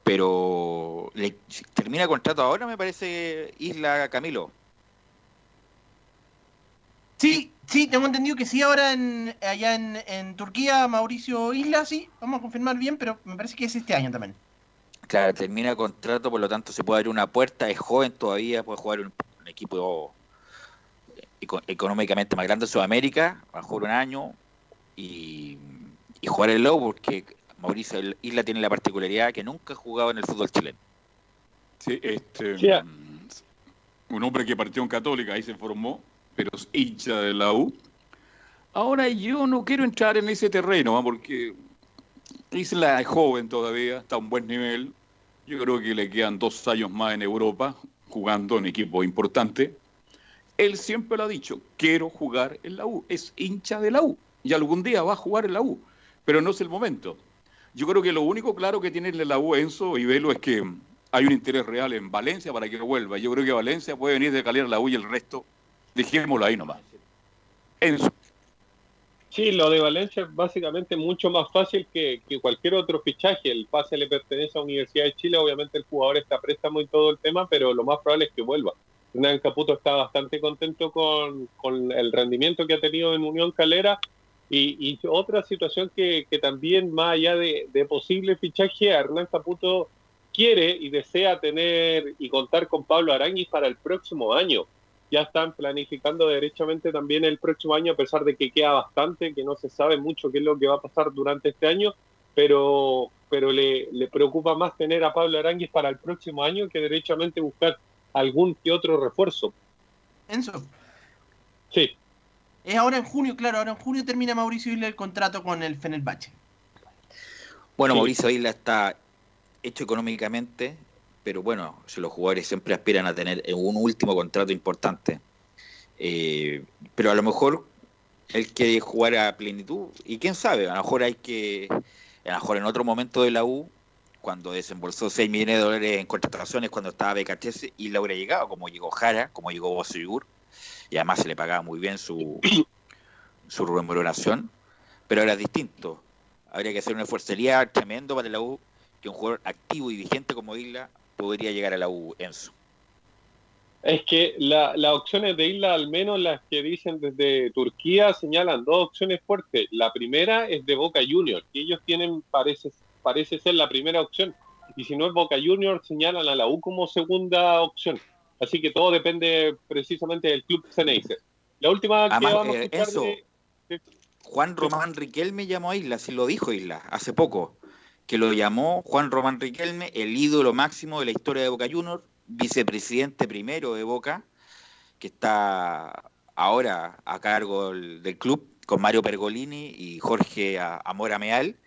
Pero le, termina contrato ahora, me parece, Isla Camilo. Sí, sí, tengo entendido que sí, ahora en, allá en, en Turquía, Mauricio Isla, sí, vamos a confirmar bien, pero me parece que es este año también. Claro, termina contrato, por lo tanto se puede abrir una puerta, es joven todavía, puede jugar un, un equipo económicamente más grande de Sudamérica, a jugar un año y, y jugar el low porque Mauricio Isla tiene la particularidad que nunca ha jugado en el fútbol chileno. Sí, este, Sí, ah. mm, un hombre que partió en Católica, ahí se formó, pero es hincha de la U. Ahora yo no quiero entrar en ese terreno, ¿ah? porque Isla es joven todavía, está a un buen nivel. Yo creo que le quedan dos años más en Europa, jugando en equipo importante. Él siempre lo ha dicho, quiero jugar en la U, es hincha de la U, y algún día va a jugar en la U, pero no es el momento. Yo creo que lo único claro que tiene la U Enzo y Velo es que hay un interés real en Valencia para que vuelva. Yo creo que Valencia puede venir de Calera a la U y el resto, dejémoslo ahí nomás. Enzo. Sí, lo de Valencia es básicamente mucho más fácil que, que cualquier otro fichaje. El pase le pertenece a Universidad de Chile, obviamente el jugador está préstamo y todo el tema, pero lo más probable es que vuelva. Hernán Caputo está bastante contento con, el rendimiento que ha tenido en Unión Calera. Y, otra situación que, también, más allá de, posible fichaje, Hernán Caputo quiere y desea tener y contar con Pablo Aranguis para el próximo año ya están planificando derechamente también el próximo año, a pesar de que queda bastante, que no se sabe mucho qué es lo que va a pasar durante este año, pero, pero le, le preocupa más tener a Pablo Aranguis para el próximo año que derechamente buscar algún que otro refuerzo. Enzo, Sí, es ahora en junio, claro, ahora en junio termina Mauricio Isla el contrato con el Fenerbahce. Bueno, Sí. Mauricio Isla está hecho económicamente, pero bueno, si los jugadores siempre aspiran a tener un último contrato importante. Eh, pero a lo mejor él quiere jugar a plenitud, y quién sabe, a lo mejor hay que, a lo mejor en otro momento de la U, cuando desembolsó 6 millones de dólares en contrataciones cuando estaba BKTS y hubiera llegado, como llegó Jara, como llegó Boseyur, y además se le pagaba muy bien su, su remuneración, pero ahora es distinto. Habría que hacer un esfuerzo. Sería tremendo para la U que un jugador activo y vigente como Isla podría llegar a la U, Enzo. es que la- las opciones de Isla, al menos las que dicen desde Turquía, señalan dos opciones fuertes. La primera es de Boca Juniors, que ellos tienen, parece, parece ser la primera opción. Y si no es Boca Juniors, señalan a la U como segunda opción. Así que todo depende precisamente del club Ceneice. La última que Además, vamos a eh, escuchar de- Juan Román Riquelme llamó a Isla, sí lo dijo Isla, hace poco, que lo llamó Juan Román Riquelme, el ídolo máximo de la historia de Boca Juniors, vicepresidente primero de Boca, que está ahora a cargo del, del club, con Mario Pergolini y Jorge Amora Meal,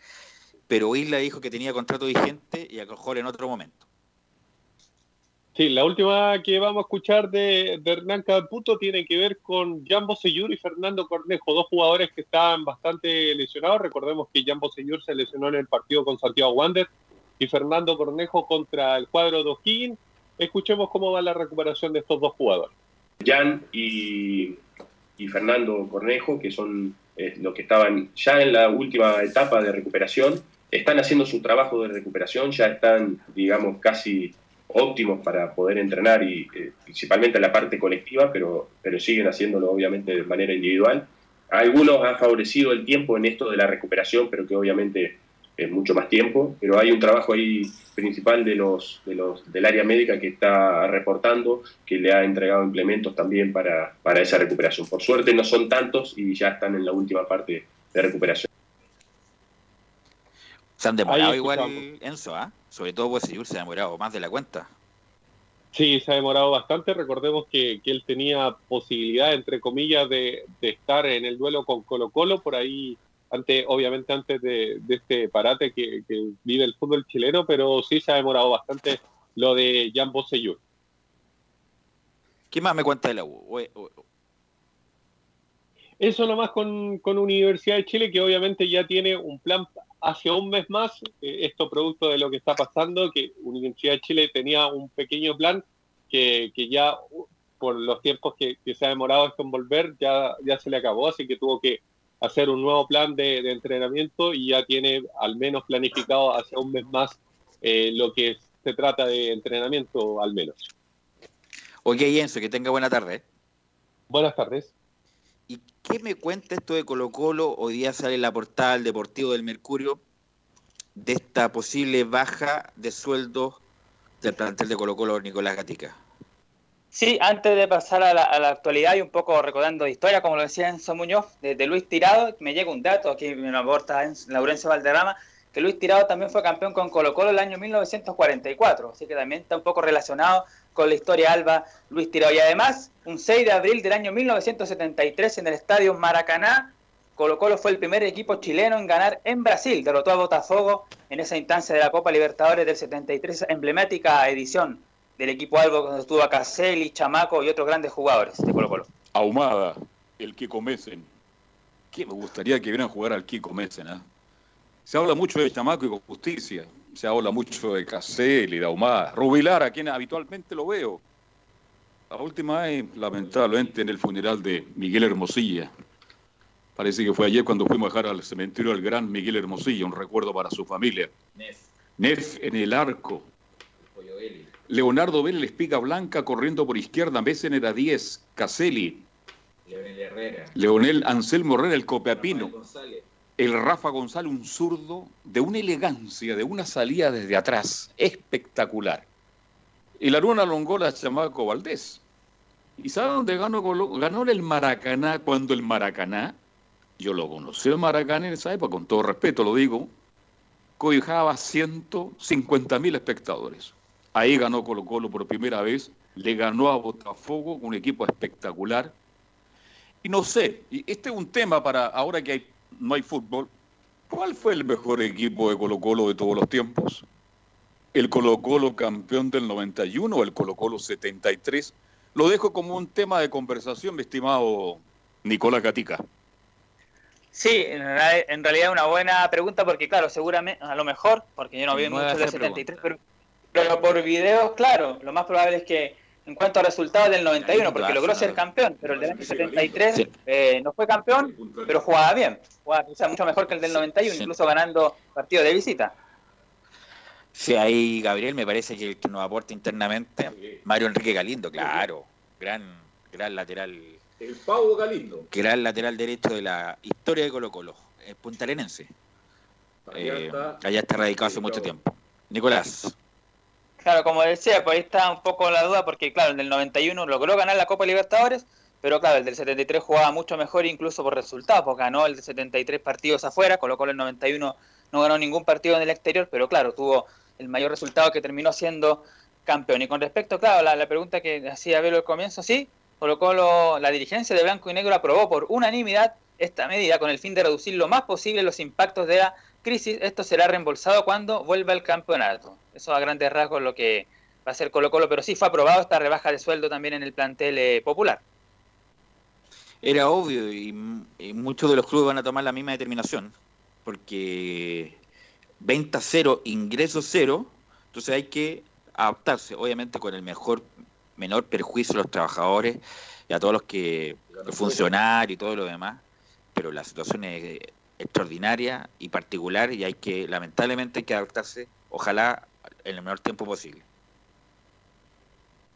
pero Isla dijo que tenía contrato vigente y a en otro momento. Sí, la última que vamos a escuchar de, de Hernán Caputo tiene que ver con Jambo Seyur y Fernando Cornejo, dos jugadores que estaban bastante lesionados. Recordemos que Jambo Seyur se lesionó en el partido con Santiago Wander y Fernando Cornejo contra el cuadro de O'Higgins. Escuchemos cómo va la recuperación de estos dos jugadores. Jan y, y Fernando Cornejo, que son eh, los que estaban ya en la última etapa de recuperación, están haciendo su trabajo de recuperación, ya están, digamos, casi óptimos para poder entrenar y eh, principalmente en la parte colectiva, pero, pero siguen haciéndolo obviamente de manera individual. A algunos ha favorecido el tiempo en esto de la recuperación, pero que obviamente es mucho más tiempo, pero hay un trabajo ahí principal de los, de los del área médica que está reportando, que le ha entregado implementos también para, para esa recuperación. Por suerte no son tantos y ya están en la última parte de recuperación. Se han demorado Ahí igual. Enzo, ¿ah? Sobre todo Boseyur se ha demorado más de la cuenta. Sí, se ha demorado bastante. Recordemos que, que él tenía posibilidad, entre comillas, de, de estar en el duelo con Colo Colo, por ahí, antes, obviamente antes de, de este parate que, que vive el fútbol chileno, pero sí se ha demorado bastante lo de Jan Bosellur. ¿Qué más me cuenta de la U? Eso nomás con, con Universidad de Chile, que obviamente ya tiene un plan hacia un mes más. Eh, esto producto de lo que está pasando, que Universidad de Chile tenía un pequeño plan que, que ya por los tiempos que, se ha demorado esto en volver, ya, ya se le acabó, así que tuvo que hacer un nuevo plan de, entrenamiento y ya tiene al menos planificado hacia un mes más eh, lo que se trata de entrenamiento, al menos. Ok, Enzo, que tenga buena tarde. Buenas tardes. ¿Y qué me cuenta esto de Colo Colo? Hoy día sale la portada del Deportivo del Mercurio de esta posible baja de sueldo del plantel de Colo Colo Nicolás Gatica. Sí, antes de pasar a la, actualidad y un poco recordando historia, como lo decía Enzo Muñoz, de, Luis Tirado, me llega un dato, aquí me lo aporta Laurencio Valderrama, que Luis Tirado también fue campeón con Colo Colo el año 1944, así que también está un poco relacionado con la historia alba Luis Tirado. Y además, un 6 de abril del año 1973 en el estadio Maracaná, Colo Colo fue el primer equipo chileno en ganar en Brasil, derrotó a Botafogo en esa instancia de la Copa Libertadores del 73, emblemática edición del equipo Albo cuando estuvo a Caselli, Chamaco y otros grandes jugadores de Colo Colo. Ahumada, el Kiko Messen. ¿Qué me gustaría que vieran jugar al Kiko Messen? ¿eh? Se habla mucho de Chamaco y con justicia. Se habla mucho de Caselli, de Ahumada. Rubilar, a quien habitualmente lo veo. La última vez, lamentablemente, en el funeral de Miguel Hermosilla. Parece que fue ayer cuando fuimos a dejar al cementerio del gran Miguel Hermosilla, un recuerdo para su familia. Nef. Nef en el arco. Leonardo Vélez Espiga Blanca corriendo por izquierda, Messen era 10, Caselli. Leonel Herrera. Leonel Anselmo Herrera, el Copeapino. El Rafa González, un zurdo de una elegancia, de una salida desde atrás, espectacular. Y la luna longola Chamaco Valdés. ¿Y sabe dónde ganó? Ganó el Maracaná, cuando el Maracaná, yo lo conocí el Maracaná en esa época, con todo respeto lo digo, cobijaba 150 mil espectadores. Ahí ganó Colo Colo por primera vez, le ganó a Botafogo, un equipo espectacular. Y no sé, este es un tema para ahora que hay, no hay fútbol, ¿cuál fue el mejor equipo de Colo Colo de todos los tiempos? ¿El Colo Colo campeón del 91 o el Colo Colo 73? Lo dejo como un tema de conversación, mi estimado Nicolás Gatica. Sí, en realidad es una buena pregunta porque, claro, seguramente, a lo mejor, porque yo no vi mucho del 73, pero pero por videos, claro, lo más probable es que en cuanto a resultados del 91, porque logró ser campeón, pero el del año 73 eh, no fue campeón, pero jugaba bien, jugaba mucho mejor que el del 91, incluso ganando partidos de visita. Sí, ahí Gabriel me parece que el que nos aporta internamente, Mario Enrique Galindo, claro, gran, gran lateral. El Pau Galindo. Gran lateral derecho de la historia de Colo Colo, el puntarenense. Eh, allá está radicado hace mucho tiempo. Nicolás. Claro, como decía, pues ahí está un poco la duda, porque claro, el del 91 logró ganar la Copa Libertadores, pero claro, el del 73 jugaba mucho mejor incluso por resultados, porque ganó el de 73 partidos afuera, colocó el 91 no ganó ningún partido en el exterior, pero claro, tuvo el mayor resultado que terminó siendo campeón. Y con respecto, claro, la, la pregunta que hacía Velo al comienzo, sí, colocó la dirigencia de Blanco y Negro aprobó por unanimidad esta medida con el fin de reducir lo más posible los impactos de la crisis, esto será reembolsado cuando vuelva el campeonato. Eso a grandes rasgos lo que va a ser Colo Colo, pero sí fue aprobado esta rebaja de sueldo también en el plantel eh, popular. Era obvio y, muchos de los clubes van a tomar la misma determinación, porque venta cero, ingreso cero, entonces hay que adaptarse, obviamente con el mejor, menor perjuicio a los trabajadores y a todos los que, los funcionarios y todo lo demás, pero la situación es extraordinaria y particular y hay que, lamentablemente, hay que adaptarse, ojalá, en el menor tiempo posible.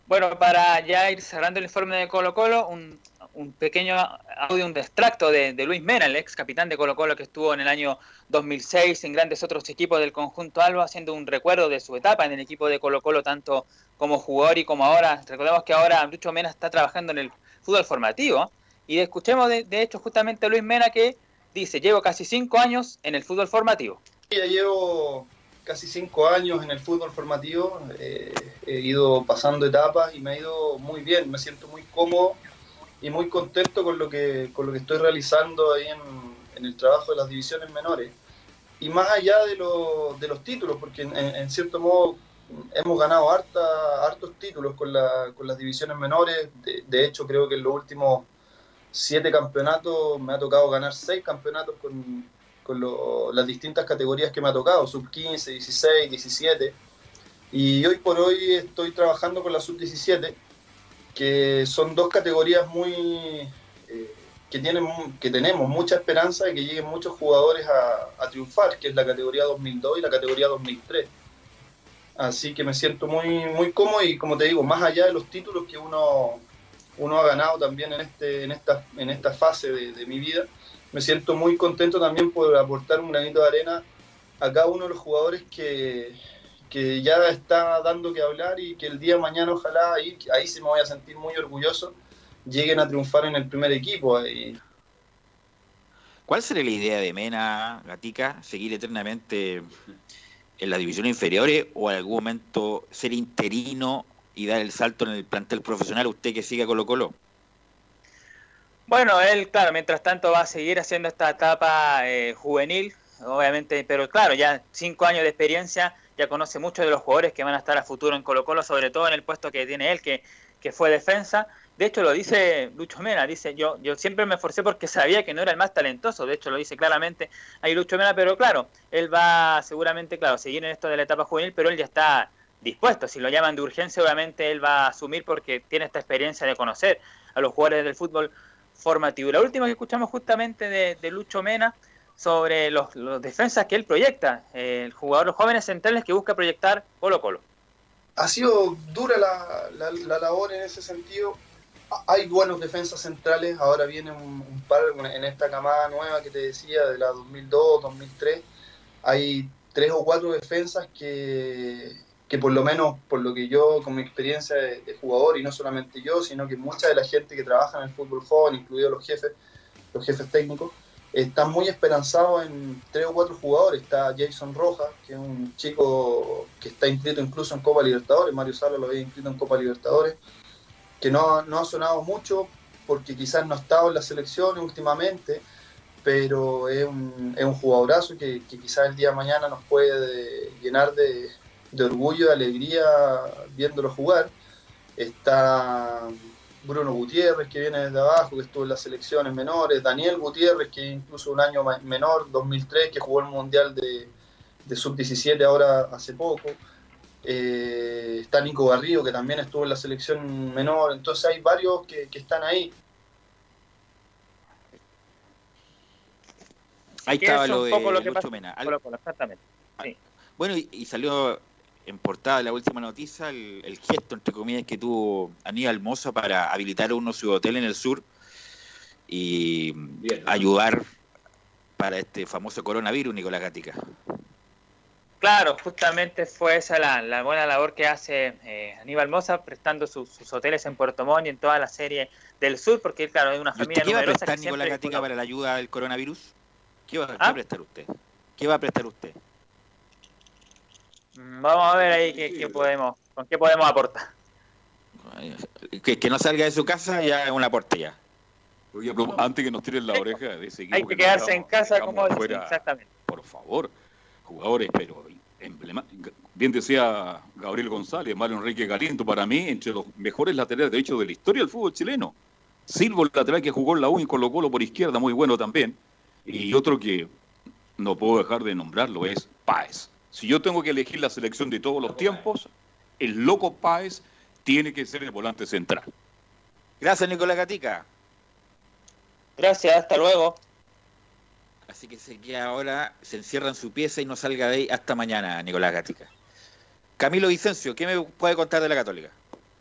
Bueno, para ya ir cerrando el informe de Colo Colo, un, un pequeño audio, un extracto de, Luis Mena, el ex capitán de Colo Colo que estuvo en el año 2006 en grandes otros equipos del conjunto Alba, haciendo un recuerdo de su etapa en el equipo de Colo Colo, tanto como jugador y como ahora. Recordemos que ahora Lucho Mena está trabajando en el fútbol formativo. Y escuchemos de, de hecho justamente a Luis Mena que dice, llevo casi cinco años en el fútbol formativo. Ya llevo casi cinco años en el fútbol formativo, eh, he ido pasando etapas y me ha ido muy bien, me siento muy cómodo y muy contento con lo que, con lo que estoy realizando ahí en, el trabajo de las divisiones menores. Y más allá de, de los títulos, porque en, cierto modo hemos ganado harta, hartos títulos con, la, con las divisiones menores. De, hecho, creo que en los últimos siete campeonatos me ha tocado ganar seis campeonatos con, con las distintas categorías que me ha tocado, sub 15, 16, 17. Y hoy por hoy estoy trabajando con la sub 17, que son dos categorías muy... Eh, que, tienen, que tenemos mucha esperanza de que lleguen muchos jugadores a, a triunfar, que es la categoría 2002 y la categoría 2003 Así que me siento muy, muy cómodo y como te digo, más allá de los títulos que uno, uno ha ganado también en, este, en, esta, en esta fase de, mi vida, me siento muy contento también por aportar un granito de arena a cada uno de los jugadores que, que ya está dando que hablar y que el día de mañana ojalá ahí, ahí sí me voy a sentir muy orgulloso, lleguen a triunfar en el primer equipo. ¿Cuál sería la idea de Mena, Gatica? ¿Seguir eternamente en las divisiones inferiores o en algún momento ser interino y dar el salto en el plantel profesional, usted que siga Colo Colo? Bueno, él, claro, mientras tanto va a seguir haciendo esta etapa eh, juvenil, obviamente, pero claro, ya cinco años de experiencia, ya conoce muchos de los jugadores que van a estar a futuro en Colo Colo, sobre todo en el puesto que tiene él, que, que fue defensa, de hecho, lo dice Lucho Mena, dice yo, yo siempre me esforcé porque sabía que no era el más talentoso, de hecho lo dice claramente ahí Lucho Mena, pero claro, él va seguramente, claro, seguir en esto de la etapa juvenil, pero él ya está dispuesto, si lo llaman de urgencia, obviamente él va a asumir porque tiene esta experiencia de conocer a los jugadores del fútbol formativo. La última que escuchamos justamente de, Lucho Mena sobre los, defensas que él proyecta, el jugador, los jóvenes centrales que busca proyectar Colo Colo. Ha sido dura la labor en ese sentido hay buenos defensas centrales, ahora viene un, par en esta camada nueva que te decía, de la 2002, 2003, hay tres o cuatro defensas que, que por lo menos, por lo que yo, con mi experiencia de, jugador, y no solamente yo, sino que mucha de la gente que trabaja en el fútbol joven, incluidos los jefes, los jefes técnicos, están muy esperanzados en tres o cuatro jugadores. Está Jason Rojas, que es un chico que está inscrito incluso en Copa Libertadores, Mario Sala lo había inscrito en Copa Libertadores que no, no ha sonado mucho porque quizás no ha estado en la selección últimamente, pero es un, es un jugadorazo que, quizás el día de mañana nos puede llenar de, orgullo, de alegría viéndolo jugar. Está Bruno Gutiérrez, que viene desde abajo, que estuvo en las selecciones menores, Daniel Gutiérrez, que incluso un año menor, 2003, que jugó el Mundial de, de Sub-17 ahora hace poco. Eh, está Nico Garrido, que también estuvo en la selección menor, entonces hay varios que, están ahí. Ahí estaba lo de lo que Mena. exactamente. Ah, bueno, y, salió en portada la última noticia el, gesto, entre comillas, que tuvo Aníbal Moza para habilitar uno su hotel en el sur y ayudar para este famoso coronavirus, Nicolás Gatica. Claro, justamente fue esa la, buena labor que hace eh, Aníbal Moza prestando sus, hoteles en Puerto Montt y en toda la serie del sur, porque claro, es una familia ¿Qué va a prestar Nicolás Gatica para la ayuda al coronavirus? ¿Qué va, a ¿Ah? prestar usted? ¿Qué va a prestar usted? Mm, vamos a ver ahí qué, podemos, con qué podemos aportar. Que, que, no salga de su casa ya es una aporte ya. antes que nos tiren la oreja de seguir. Hay que quedarse en casa como exactamente. Por favor jugadores, pero Bien decía Gabriel González, Mario Enrique Galindo, para mí, entre los mejores laterales de hecho de la historia del fútbol chileno. Silvo, el lateral que jugó en la U y Colo Colo por izquierda, muy bueno también. Y otro que no puedo dejar de nombrarlo es Páez. Si yo tengo que elegir la selección de todos los tiempos, el loco Páez tiene que ser el volante central. Gracias, Nicolás Gatica. Gracias, hasta luego. Así que se queda ahora, se encierra en su pieza y no salga de ahí hasta mañana, Nicolás Gatica. Camilo Vicencio, ¿qué me puede contar de la Católica?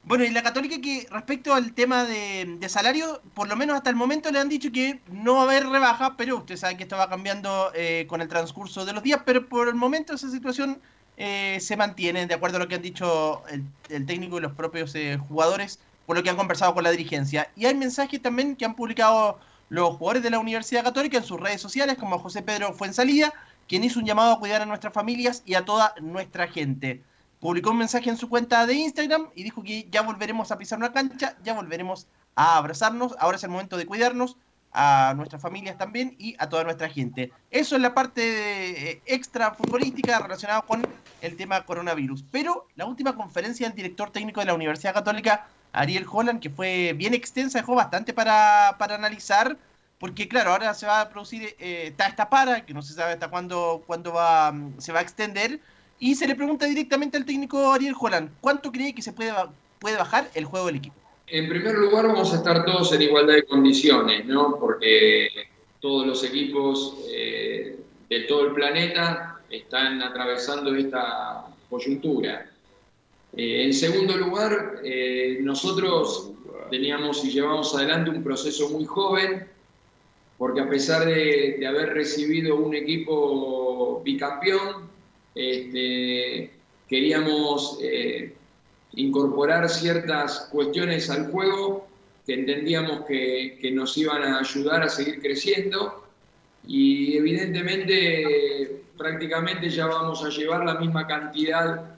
Bueno, y la Católica que respecto al tema de, salario, por lo menos hasta el momento le han dicho que no va a haber rebaja, pero usted sabe que esto va cambiando eh, con el transcurso de los días, pero por el momento esa situación eh, se mantiene, de acuerdo a lo que han dicho el, técnico y los propios eh, jugadores, por lo que han conversado con la dirigencia. Y hay mensajes también que han publicado los jugadores de la Universidad Católica en sus redes sociales, como José Pedro Fuensalía, quien hizo un llamado a cuidar a nuestras familias y a toda nuestra gente. Publicó un mensaje en su cuenta de Instagram y dijo que ya volveremos a pisar una cancha, ya volveremos a abrazarnos, ahora es el momento de cuidarnos, a nuestras familias también y a toda nuestra gente. Eso es la parte eh, extra futbolística relacionada con el tema coronavirus. Pero la última conferencia del director técnico de la Universidad Católica, Ariel Holland, que fue bien extensa, dejó bastante para, para analizar, porque claro, ahora se va a producir, eh, esta para, que no se sabe hasta cuándo, cuándo va, se va a extender, y se le pregunta directamente al técnico Ariel Holland, ¿cuánto cree que se puede, puede bajar el juego del equipo? En primer lugar, vamos a estar todos en igualdad de condiciones, ¿no? Porque todos los equipos eh, de todo el planeta están atravesando esta coyuntura. Eh, en segundo lugar, eh, nosotros teníamos y llevamos adelante un proceso muy joven, porque a pesar de, haber recibido un equipo bicampeón, este, queríamos incorporar ciertas cuestiones al juego que entendíamos que, nos iban a ayudar a seguir creciendo y evidentemente prácticamente ya vamos a llevar la misma cantidad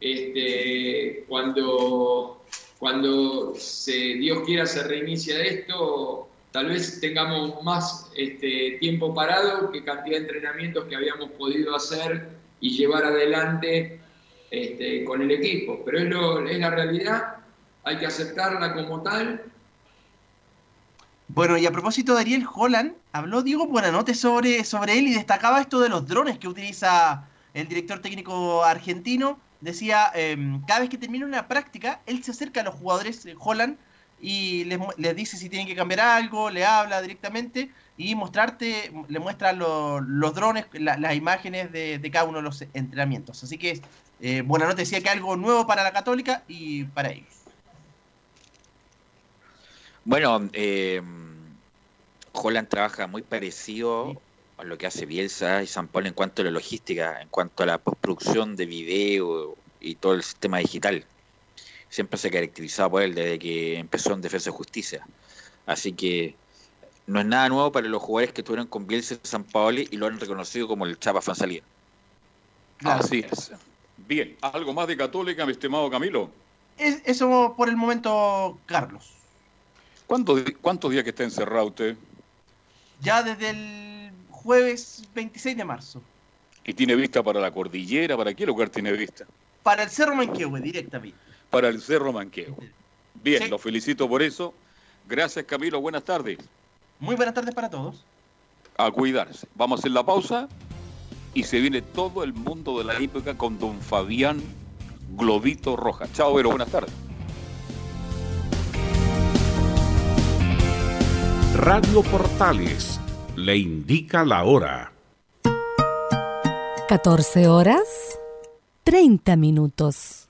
este, cuando, cuando Dios quiera se reinicia esto, tal vez tengamos más este, tiempo parado que cantidad de entrenamientos que habíamos podido hacer y llevar adelante este, con el equipo, pero es, lo, es la realidad, hay que aceptarla como tal. Bueno, y a propósito de Holland, habló Diego Buenanote sobre, sobre él y destacaba esto de los drones que utiliza el director técnico argentino. Decía, em, cada vez que termina una práctica, él se acerca a los jugadores, de Holland, y les, les, dice si tienen que cambiar algo, le habla directamente y mostrarte, le muestra los drones, las imágenes de, de, cada uno de los entrenamientos. Así que eh, Buenanote decía que algo nuevo para la Católica y para ellos. Bueno, eh, Holland trabaja muy parecido a lo que hace Bielsa y San Paulo en cuanto a la logística, en cuanto a la postproducción de video y todo el sistema digital. Siempre se ha caracterizado por él desde que empezó en Defensa de Justicia. Así que no es nada nuevo para los jugadores que estuvieron con Bielsa y San Paolo y lo han reconocido como el Chapa Fansalía. Así es. Bien, ¿algo más de Católica, mi estimado Camilo? eso por el momento, Carlos. ¿Cuántos días que está encerrado usted? Ya desde el jueves 26 de marzo. ¿Y tiene vista para la cordillera? ¿Para qué lugar tiene vista? Para el Cerro Manquehue, directamente. Para el Cerro Manquehue. Bien, lo felicito por eso. Gracias, Camilo. Buenas tardes. Muy buenas tardes para todos. A cuidarse. Vamos a hacer la pausa y se viene todo el mundo de la época con don Fabián Globito Roja. Chao, Vero, buenas tardes. Radio Portales le indica la hora. 14 horas 30 minutos.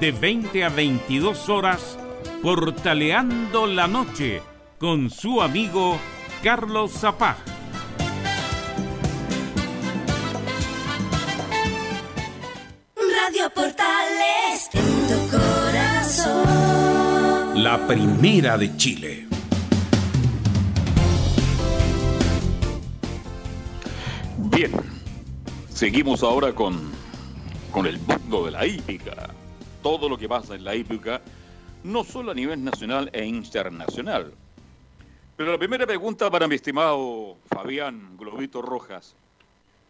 de 20 a 22 horas portaleando la Noche con su amigo Carlos Zapag. Radio Portales en tu corazón. La primera de Chile. Bien, seguimos ahora con, con el mundo de la hípica todo lo que pasa en la hípica, no solo a nivel nacional e internacional. Pero la primera pregunta para mi estimado Fabián Globito Rojas.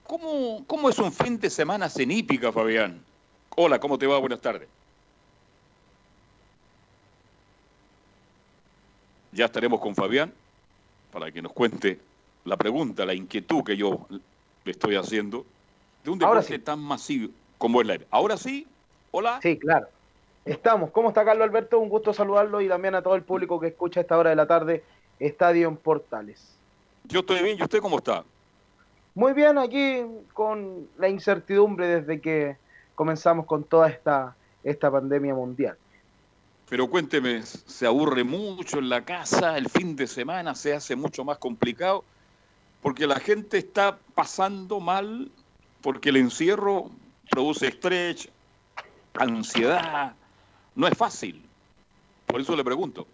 ¿Cómo, cómo es un fin de semana en hípica, Fabián? Hola, ¿cómo te va? Buenas tardes. Ya estaremos con Fabián para que nos cuente la pregunta, la inquietud que yo le estoy haciendo de un deporte sí. tan masivo como es la Ahora sí, hola. Sí, claro. Estamos. ¿Cómo está Carlos Alberto? Un gusto saludarlo y también a todo el público que escucha a esta hora de la tarde Estadio en Portales. Yo estoy bien, ¿y usted cómo está? Muy bien, aquí con la incertidumbre desde que comenzamos con toda esta, esta pandemia mundial. Pero cuénteme, ¿se aburre mucho en la casa? ¿El fin de semana se hace mucho más complicado? Porque la gente está pasando mal porque el encierro produce estrés, ansiedad. No es fácil. Por eso le pregunto.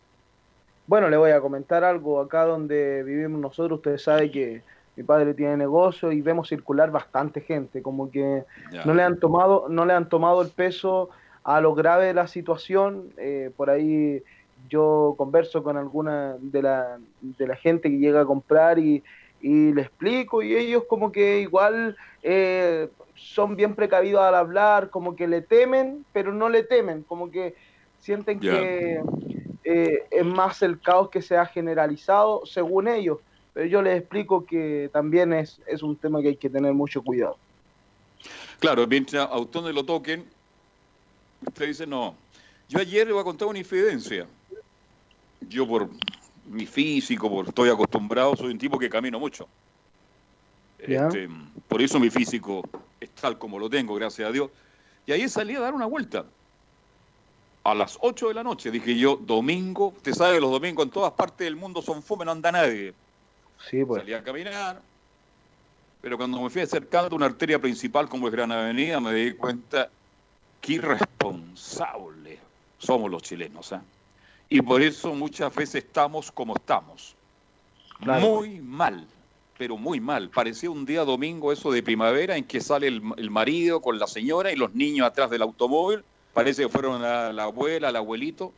Bueno, le voy a comentar algo. Acá donde vivimos nosotros, usted sabe que mi padre tiene negocio y vemos circular bastante gente, como que no le han tomado, no le han tomado el peso a lo grave de la situación. Eh, por ahí yo converso con alguna de la, de la gente que llega a comprar y, y le explico y ellos como que igual eh, son bien precavidos al hablar, como que le temen, pero no le temen, como que sienten que eh, es más el caos que se ha generalizado según ellos. Pero yo les explico que también es, es un tema que hay que tener mucho cuidado. Claro, mientras a usted no lo toquen, usted dice no. Yo ayer le voy a contar una infidencia. Yo por mi físico, por estoy acostumbrado, soy un tipo que camino mucho. Este, por eso mi físico es tal como lo tengo, gracias a Dios. Y ahí salí a dar una vuelta. A las 8 de la noche, dije yo, domingo, usted sabe que los domingos en todas partes del mundo son fome, no anda nadie. Sí, pues. Salí a caminar, pero cuando me fui acercando a una arteria principal como es Gran Avenida, me di cuenta qué irresponsables somos los chilenos. ¿ah? Y por eso muchas veces estamos como estamos. Claro. Muy mal, pero muy mal. Parecía un día domingo eso de primavera en que sale el, el marido con la señora y los niños atrás del automóvil. Parece que fueron la, la abuela, el abuelito.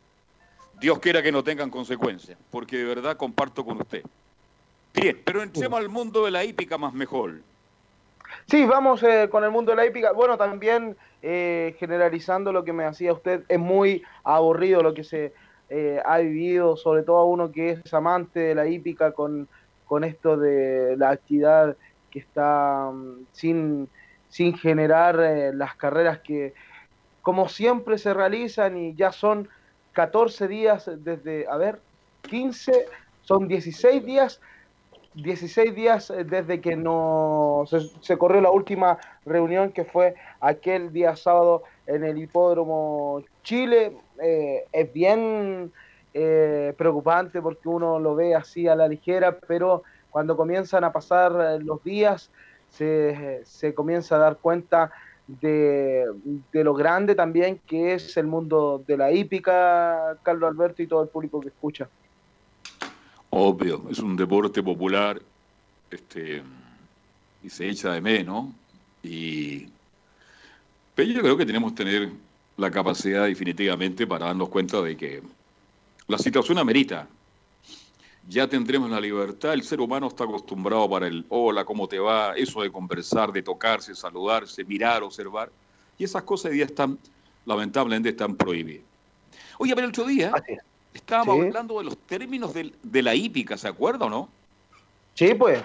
Dios quiera que no tengan consecuencias, porque de verdad comparto con usted. Bien, pero entremos al mundo de la hípica más mejor. Sí, vamos eh, con el mundo de la hípica. Bueno, también eh, generalizando lo que me hacía usted, es muy aburrido lo que se eh, ha vivido, sobre todo a uno que es amante de la hípica con, con esto de la actividad que está mm, sin, sin generar eh, las carreras que como siempre se realizan y ya son 14 días desde, a ver, 15, son 16 días 16 días desde que no se, se corrió la última reunión que fue aquel día sábado en el hipódromo Chile. Eh, es bien eh, preocupante porque uno lo ve así a la ligera, pero cuando comienzan a pasar eh, los días se, se comienza a dar cuenta de, de lo grande también que es el mundo de la hípica, Carlos Alberto y todo el público que escucha. Obvio, es un deporte popular este, y se echa de menos. Y, pero yo creo que tenemos que tener la capacidad definitivamente para darnos cuenta de que la situación amerita. Ya tendremos la libertad, el ser humano está acostumbrado para el hola, ¿cómo te va? Eso de conversar, de tocarse, saludarse, mirar, observar. Y esas cosas hoy día están, lamentablemente, están prohibidas. Oye, pero el otro día estábamos Sí. hablando de los términos de, la hípica, ¿se acuerda o no? Sí, pues.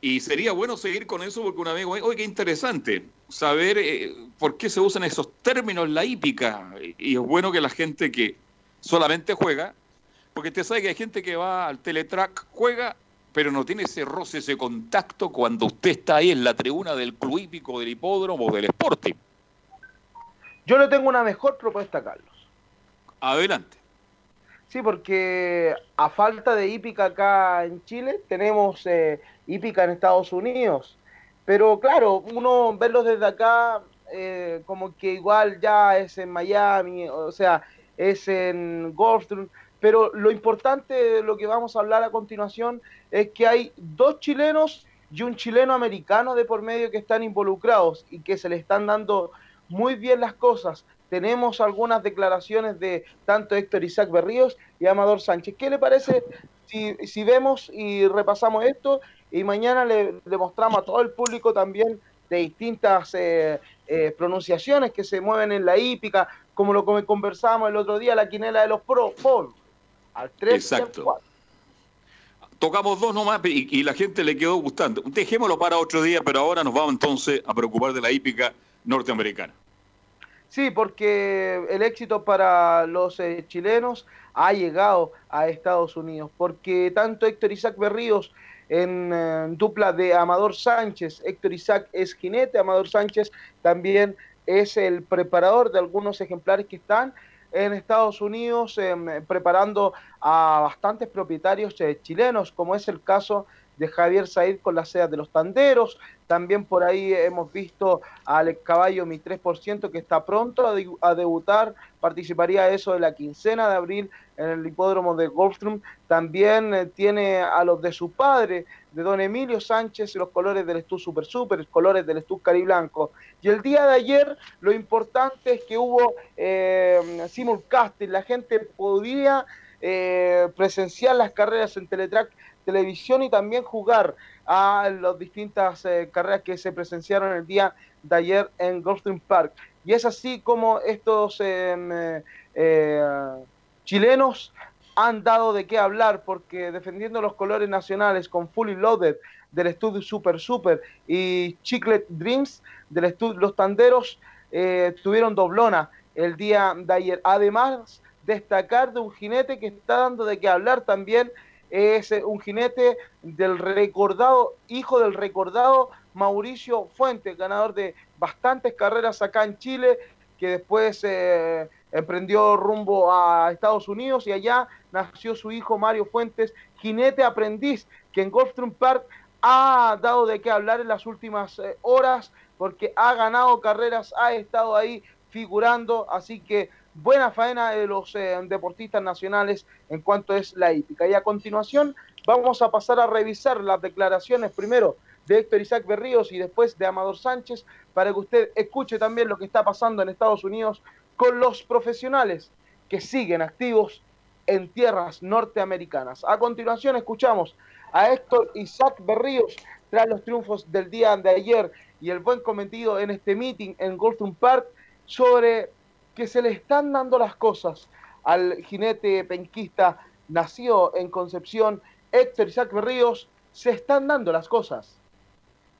Y sería bueno seguir con eso porque un amigo, oye, qué interesante saber eh, por qué se usan esos términos la hípica. Y es bueno que la gente que solamente juega, porque usted sabe que hay gente que va al teletrack, juega, pero no tiene ese roce, ese contacto cuando usted está ahí en la tribuna del club hípico, del hipódromo o del Sporting. Yo le tengo una mejor propuesta, Carlos. Adelante. Sí, porque a falta de hípica acá en Chile, tenemos eh, hípica en Estados Unidos. Pero claro, uno verlos desde acá, eh, como que igual ya es en Miami, o sea, es en Goldstream, pero lo importante de lo que vamos a hablar a continuación es que hay dos chilenos y un chileno americano de por medio que están involucrados y que se le están dando muy bien las cosas. Tenemos algunas declaraciones de tanto Héctor Isaac Berríos y Amador Sánchez. ¿Qué le parece si, si vemos y repasamos esto y mañana le, le mostramos a todo el público también de distintas eh, eh, pronunciaciones que se mueven en la hípica, como lo que conversábamos el otro día, la quinela de los pro, Paul, al 3 Exacto. Tocamos dos nomás y, y la gente le quedó gustando. Dejémoslo para otro día, pero ahora nos vamos entonces a preocupar de la hípica norteamericana. Sí, porque el éxito para los eh, chilenos ha llegado a Estados Unidos, porque tanto Héctor Isaac Berríos en eh, dupla de Amador Sánchez, Héctor Isaac es jinete, Amador Sánchez también es el preparador de algunos ejemplares que están en Estados Unidos em, preparando a bastantes propietarios eh, chilenos, como es el caso de Javier Said con las sedas de los tanderos. También por ahí hemos visto al caballo Mi 3% que está pronto a, de- a debutar, participaría eso de la quincena de abril en el hipódromo de Goldstream. También eh, tiene a los de su padre, de don Emilio Sánchez, los colores del Estud Super Super, los colores del Estud Cariblanco. Y el día de ayer lo importante es que hubo eh, simulcasting, la gente podía eh, presenciar las carreras en Teletrack Televisión y también jugar a las distintas eh, carreras que se presenciaron el día de ayer en Gulfstream Park. Y es así como estos em, eh, eh, chilenos han dado de qué hablar porque defendiendo los colores nacionales con Fully Loaded del estudio Super Super y Chiclet Dreams del estudio Los Tanderos eh, tuvieron doblona el día de ayer. Además, destacar de un jinete que está dando de qué hablar también es eh, un jinete del recordado, hijo del recordado Mauricio Fuentes, ganador de bastantes carreras acá en Chile, que después eh, emprendió rumbo a Estados Unidos y allá nació su hijo Mario Fuentes, jinete aprendiz, que en Gulfstream Park ha dado de qué hablar en las últimas eh, horas, porque ha ganado carreras, ha estado ahí figurando, así que buena faena de los eh, deportistas nacionales en cuanto es la hípica. Y a continuación vamos a pasar a revisar las declaraciones primero de Héctor Isaac Berríos y después de Amador Sánchez para que usted escuche también lo que está pasando en Estados Unidos con los profesionales que siguen activos en tierras norteamericanas. A continuación escuchamos a Héctor Isaac Berríos tras los triunfos del día de ayer y el buen cometido en este meeting en Goldstone Park sobre que se le están dando las cosas al jinete penquista nacido en Concepción, Héctor Isaac Berríos, se están dando las cosas.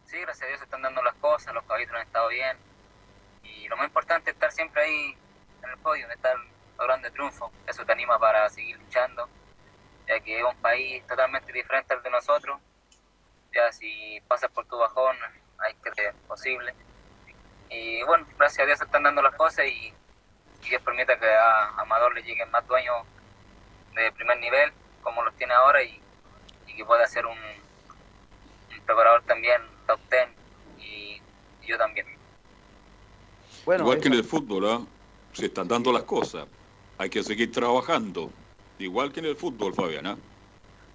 Sí, gracias a Dios se están dando las cosas, los caballitos han estado bien. Y lo más importante es estar siempre ahí en el podio, estar logrando triunfo. Eso te anima para seguir luchando, ya que es un país totalmente diferente al de nosotros. Ya si pasas por tu bajón, hay que ser posible. Y bueno, gracias a Dios se están dando las cosas y, y Dios permita que a Amador le lleguen más dueños de primer nivel, como los tiene ahora, y, y que pueda ser un, un preparador también top ten y, y yo también. Igual que en el fútbol, ¿ah? se están dando las cosas. Hay que seguir trabajando. Igual que en el fútbol, Fabián. ¿ah?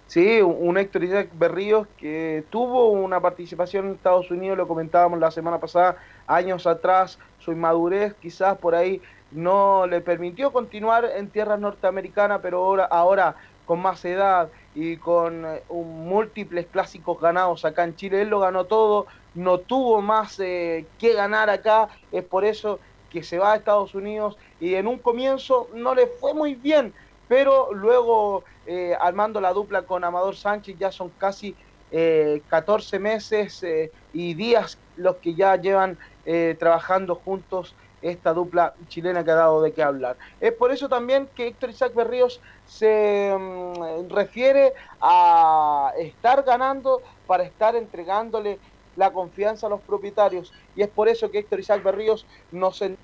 Sí, un un Héctor Isaac Berríos que tuvo una participación en Estados Unidos, lo comentábamos la semana pasada, años atrás, su inmadurez quizás por ahí no le permitió continuar en tierras norteamericanas, pero ahora, ahora con más edad y con eh, un múltiples clásicos ganados acá en Chile, él lo ganó todo, no tuvo más eh, que ganar acá, es por eso que se va a Estados Unidos y en un comienzo no le fue muy bien, pero luego eh, armando la dupla con Amador Sánchez ya son casi eh, 14 meses eh, y días los que ya llevan eh, trabajando juntos esta dupla chilena que ha dado de qué hablar. Es por eso también que Héctor Isaac Berríos se mm, refiere a estar ganando para estar entregándole la confianza a los propietarios y es por eso que Héctor Isaac Berríos nos en-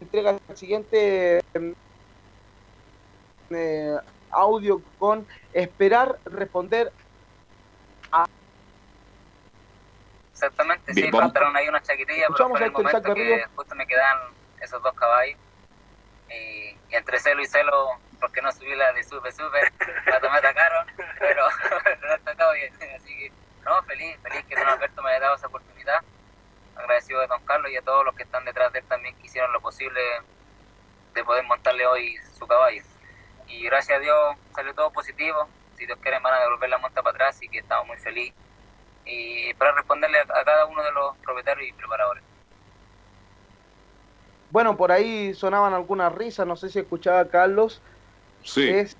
entrega el siguiente mm, eh, audio con esperar responder a Exactamente, Bien, sí, vamos- faltaron ahí una chaquetilla, pero fue el momento que justo me quedan esos dos caballos. Y, y entre celo y celo, porque no subí la de sube, sube, me atacaron, pero no todo bien. Así que, no, feliz, feliz que don Alberto me haya dado esa oportunidad. Agradecido a don Carlos y a todos los que están detrás de él también que hicieron lo posible de poder montarle hoy su caballo. Y gracias a Dios salió todo positivo. Si Dios quiere, van a devolver la monta para atrás y que estamos muy felices. Y para responderle a, a cada uno de los propietarios y preparadores. Bueno, por ahí sonaban algunas risas, no sé si escuchaba a Carlos. Sí. Es,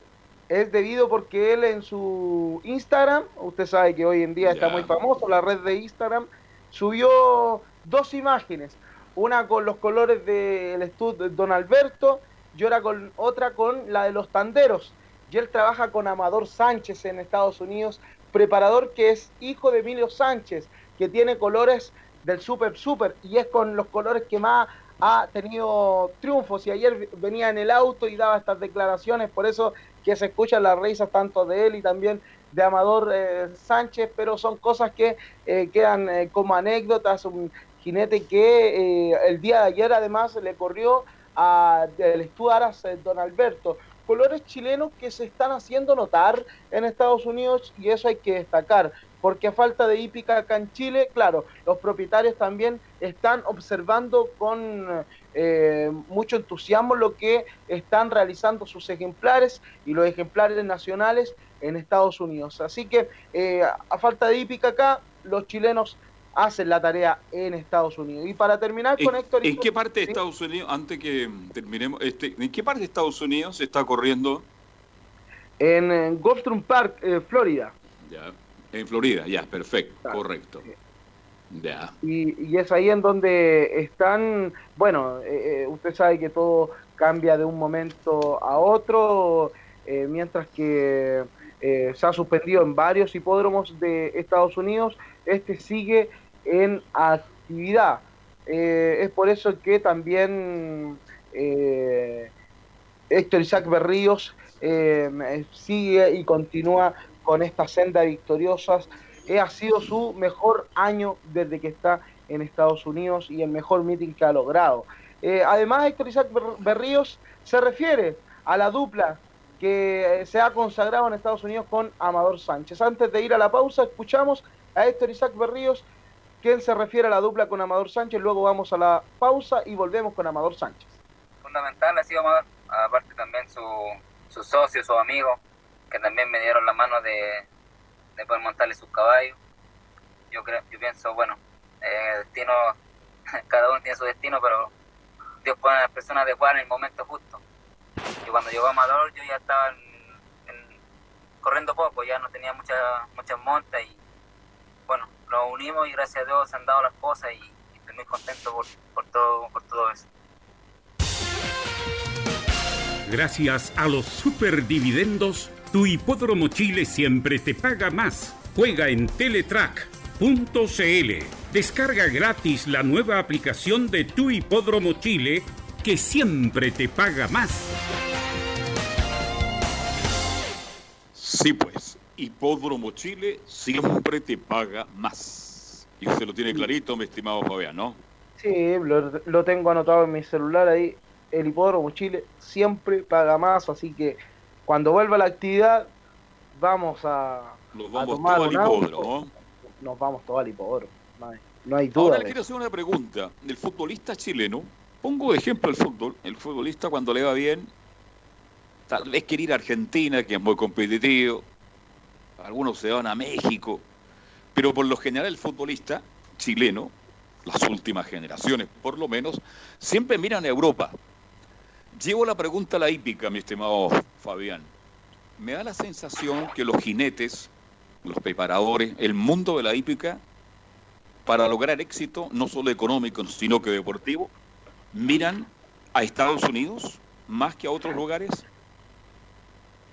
es debido porque él en su Instagram, usted sabe que hoy en día está muy famoso, la red de Instagram, subió dos imágenes. Una con los colores del estudio de Don Alberto y otra con, otra con la de los tanderos. Y él trabaja con Amador Sánchez en Estados Unidos, preparador que es hijo de Emilio Sánchez, que tiene colores del Super Super y es con los colores que más ha tenido triunfos. Y ayer venía en el auto y daba estas declaraciones, por eso que se escuchan las risas tanto de él y también de Amador eh, Sánchez, pero son cosas que eh, quedan eh, como anécdotas. Un jinete que eh, el día de ayer además le corrió a el eh, Don Alberto. Colores chilenos que se están haciendo notar en Estados Unidos y eso hay que destacar, porque a falta de hípica acá en Chile, claro, los propietarios también están observando con eh, mucho entusiasmo lo que están realizando sus ejemplares y los ejemplares nacionales en Estados Unidos. Así que eh, a falta de hípica acá, los chilenos hacen la tarea en Estados Unidos. Y para terminar con ¿En, Héctor... en qué parte de Estados Unidos, antes que terminemos, este, ¿en qué parte de Estados Unidos se está corriendo? En, en Gulfstream Park, eh, Florida. Ya, en Florida, ya, perfecto, correcto. Ya. Y, y es ahí en donde están, bueno, eh, eh, usted sabe que todo cambia de un momento a otro, eh, mientras que eh, se ha suspendido en varios hipódromos de Estados Unidos, este sigue en actividad. Eh, es por eso que también eh, Héctor Isaac Berríos eh, sigue y continúa con esta senda victoriosas. Eh, ha sido su mejor año desde que está en Estados Unidos y el mejor meeting que ha logrado. Eh, además, Héctor Isaac Ber- Berríos se refiere a la dupla que eh, se ha consagrado en Estados Unidos con Amador Sánchez. Antes de ir a la pausa, escuchamos a Héctor Isaac Berríos, quien se refiere a la dupla con Amador Sánchez. Luego vamos a la pausa y volvemos con Amador Sánchez. fundamental ha sido Amador, aparte también su, su socio, su amigo, que también me dieron la mano de, de poder montarle sus caballos. Yo creo, yo pienso, bueno, eh, destino, cada uno tiene su destino, pero Dios pone a las personas adecuadas en el momento justo. Y cuando llegó Amador yo ya estaba en- en- corriendo poco, ya no tenía muchas muchas montas y bueno, nos unimos y gracias a Dios se han dado las cosas y, y estoy muy contento por, por todo por todo eso. Gracias a los superdividendos, tu hipódromo Chile siempre te paga más. Juega en Teletrack.cl. Descarga gratis la nueva aplicación de tu hipódromo Chile que siempre te paga más. Sí, pues, Hipódromo Chile siempre te paga más. Y usted lo tiene clarito, mi estimado Fabián, ¿no? Sí, lo, lo tengo anotado en mi celular ahí. El hipódromo Chile siempre paga más, así que cuando vuelva la actividad vamos a, Nos a vamos tomar todos al hipódromo. Nos vamos todos al hipódromo. No hay, no duda. Ahora le quiero hacer una pregunta. El futbolista chileno, pongo de ejemplo el fútbol, el futbolista cuando le va bien, tal vez quiere ir a Argentina, que es muy competitivo, algunos se van a México, pero por lo general el futbolista chileno, las últimas generaciones por lo menos, siempre miran a Europa. Llevo la pregunta a la hípica, mi estimado Fabián. Me da la sensación que los jinetes, los preparadores, el mundo de la hípica, para lograr éxito, no solo económico, sino que deportivo, miran a Estados Unidos más que a otros lugares?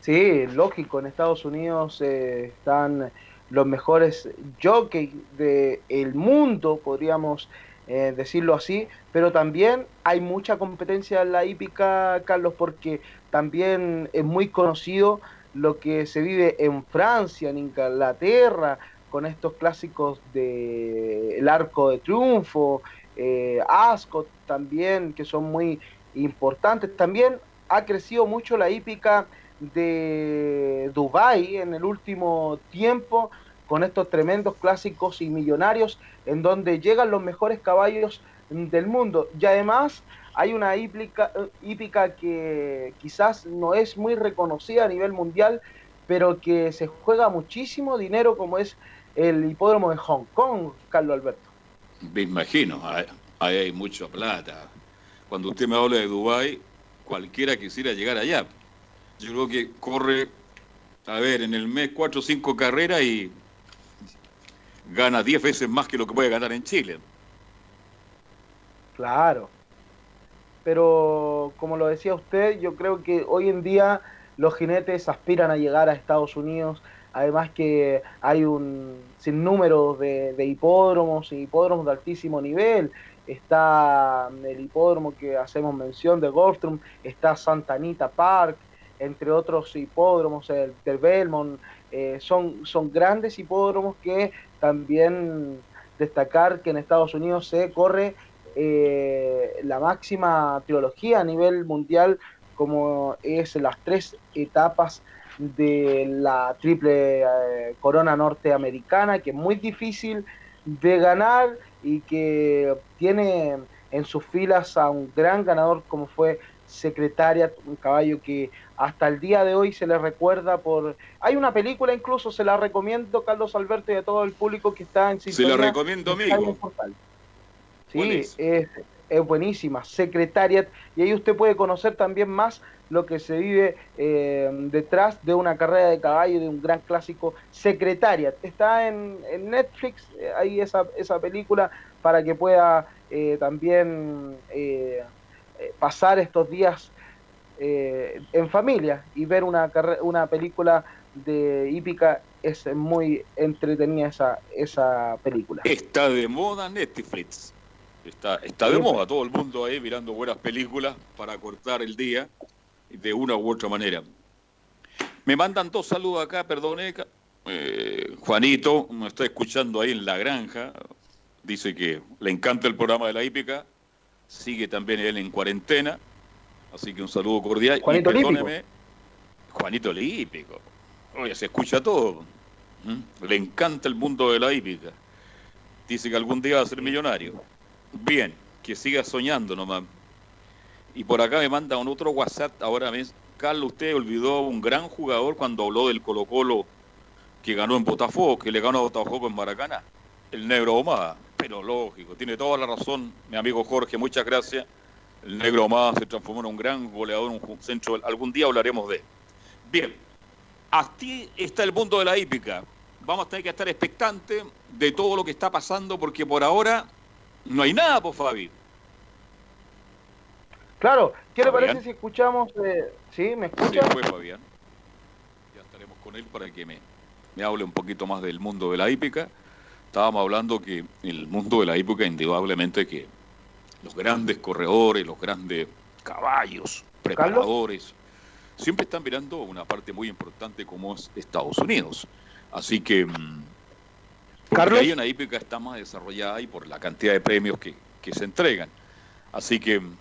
Sí, lógico, en Estados Unidos eh, están los mejores jockeys del mundo, podríamos eh, decirlo así, pero también hay mucha competencia en la hípica, Carlos, porque también es muy conocido lo que se vive en Francia, en Inglaterra, con estos clásicos de El Arco de Triunfo, eh, Ascot también, que son muy importantes. También ha crecido mucho la hípica de Dubai en el último tiempo con estos tremendos clásicos y millonarios en donde llegan los mejores caballos del mundo. Y además hay una hípica, hípica que quizás no es muy reconocida a nivel mundial, pero que se juega muchísimo dinero como es el hipódromo de Hong Kong, Carlos Alberto. Me imagino, ahí ahí hay mucha plata. Cuando usted me habla de Dubái, cualquiera quisiera llegar allá. Yo creo que corre, a ver, en el mes cuatro o cinco carreras y gana 10 veces más que lo que puede ganar en Chile. Claro. Pero como lo decía usted, yo creo que hoy en día los jinetes aspiran a llegar a Estados Unidos. Además que hay un sinnúmero de, de hipódromos y hipódromos de altísimo nivel. Está el hipódromo que hacemos mención de Gulfstream, está Santa Anita Park, entre otros hipódromos, el del Belmont. Eh, son, son grandes hipódromos que también destacar que en Estados Unidos se corre eh, la máxima trilogía a nivel mundial como es las tres etapas de la triple eh, corona norteamericana, que es muy difícil de ganar y que tiene en sus filas a un gran ganador como fue Secretaria, un caballo que hasta el día de hoy se le recuerda por... Hay una película incluso, se la recomiendo, Carlos Alberto, y a todo el público que está en Se la recomiendo, amigo. Sí, es, es buenísima, Secretariat, y ahí usted puede conocer también más lo que se vive eh, detrás de una carrera de caballo, de un gran clásico, Secretariat. Está en, en Netflix, eh, ahí esa, esa película, para que pueda eh, también eh, eh, pasar estos días eh, en familia y ver una, una película de hípica. Es muy entretenida esa, esa película. Está de moda Netflix. Está, está de Sí, moda todo el mundo ahí mirando buenas películas para cortar el día de una u otra manera. Me mandan dos saludos acá, perdone. eh, Juanito me está escuchando ahí en la granja. Dice que le encanta el programa de la hípica. Sigue también él en cuarentena. Así que un saludo cordial. Y Juanito perdóneme, Juanito Lípico. Oye, se escucha todo. ¿Mm? Le encanta el mundo de la hípica. Dice que algún día va a ser millonario. Bien, que siga soñando nomás. Y por acá me manda un otro WhatsApp ahora mismo. Carlos, usted olvidó un gran jugador cuando habló del Colo Colo que ganó en Botafogo, que le ganó a Botafogo en Maracaná. El negro Omada. Pero lógico, tiene toda la razón, mi amigo Jorge, muchas gracias. El negro Omada se transformó en un gran goleador, un centro. Algún día hablaremos de él. Bien, así está el mundo de la hípica. Vamos a tener que estar expectantes de todo lo que está pasando, porque por ahora no hay nada, por Fabi. Claro, ¿qué le parece si escuchamos? eh, ¿Sí? ¿Me Sí, escucha? fue Fabián. Ya estaremos con él para que me, me hable un poquito más del mundo de la hípica. Estábamos hablando que el mundo de la hípica, indudablemente que los grandes corredores, los grandes caballos, preparadores, siempre están mirando una parte muy importante como es Estados Unidos. Así que mm, porque Carlos. ahí una hípica está más desarrollada y por la cantidad de premios que, que se entregan. Así que mm,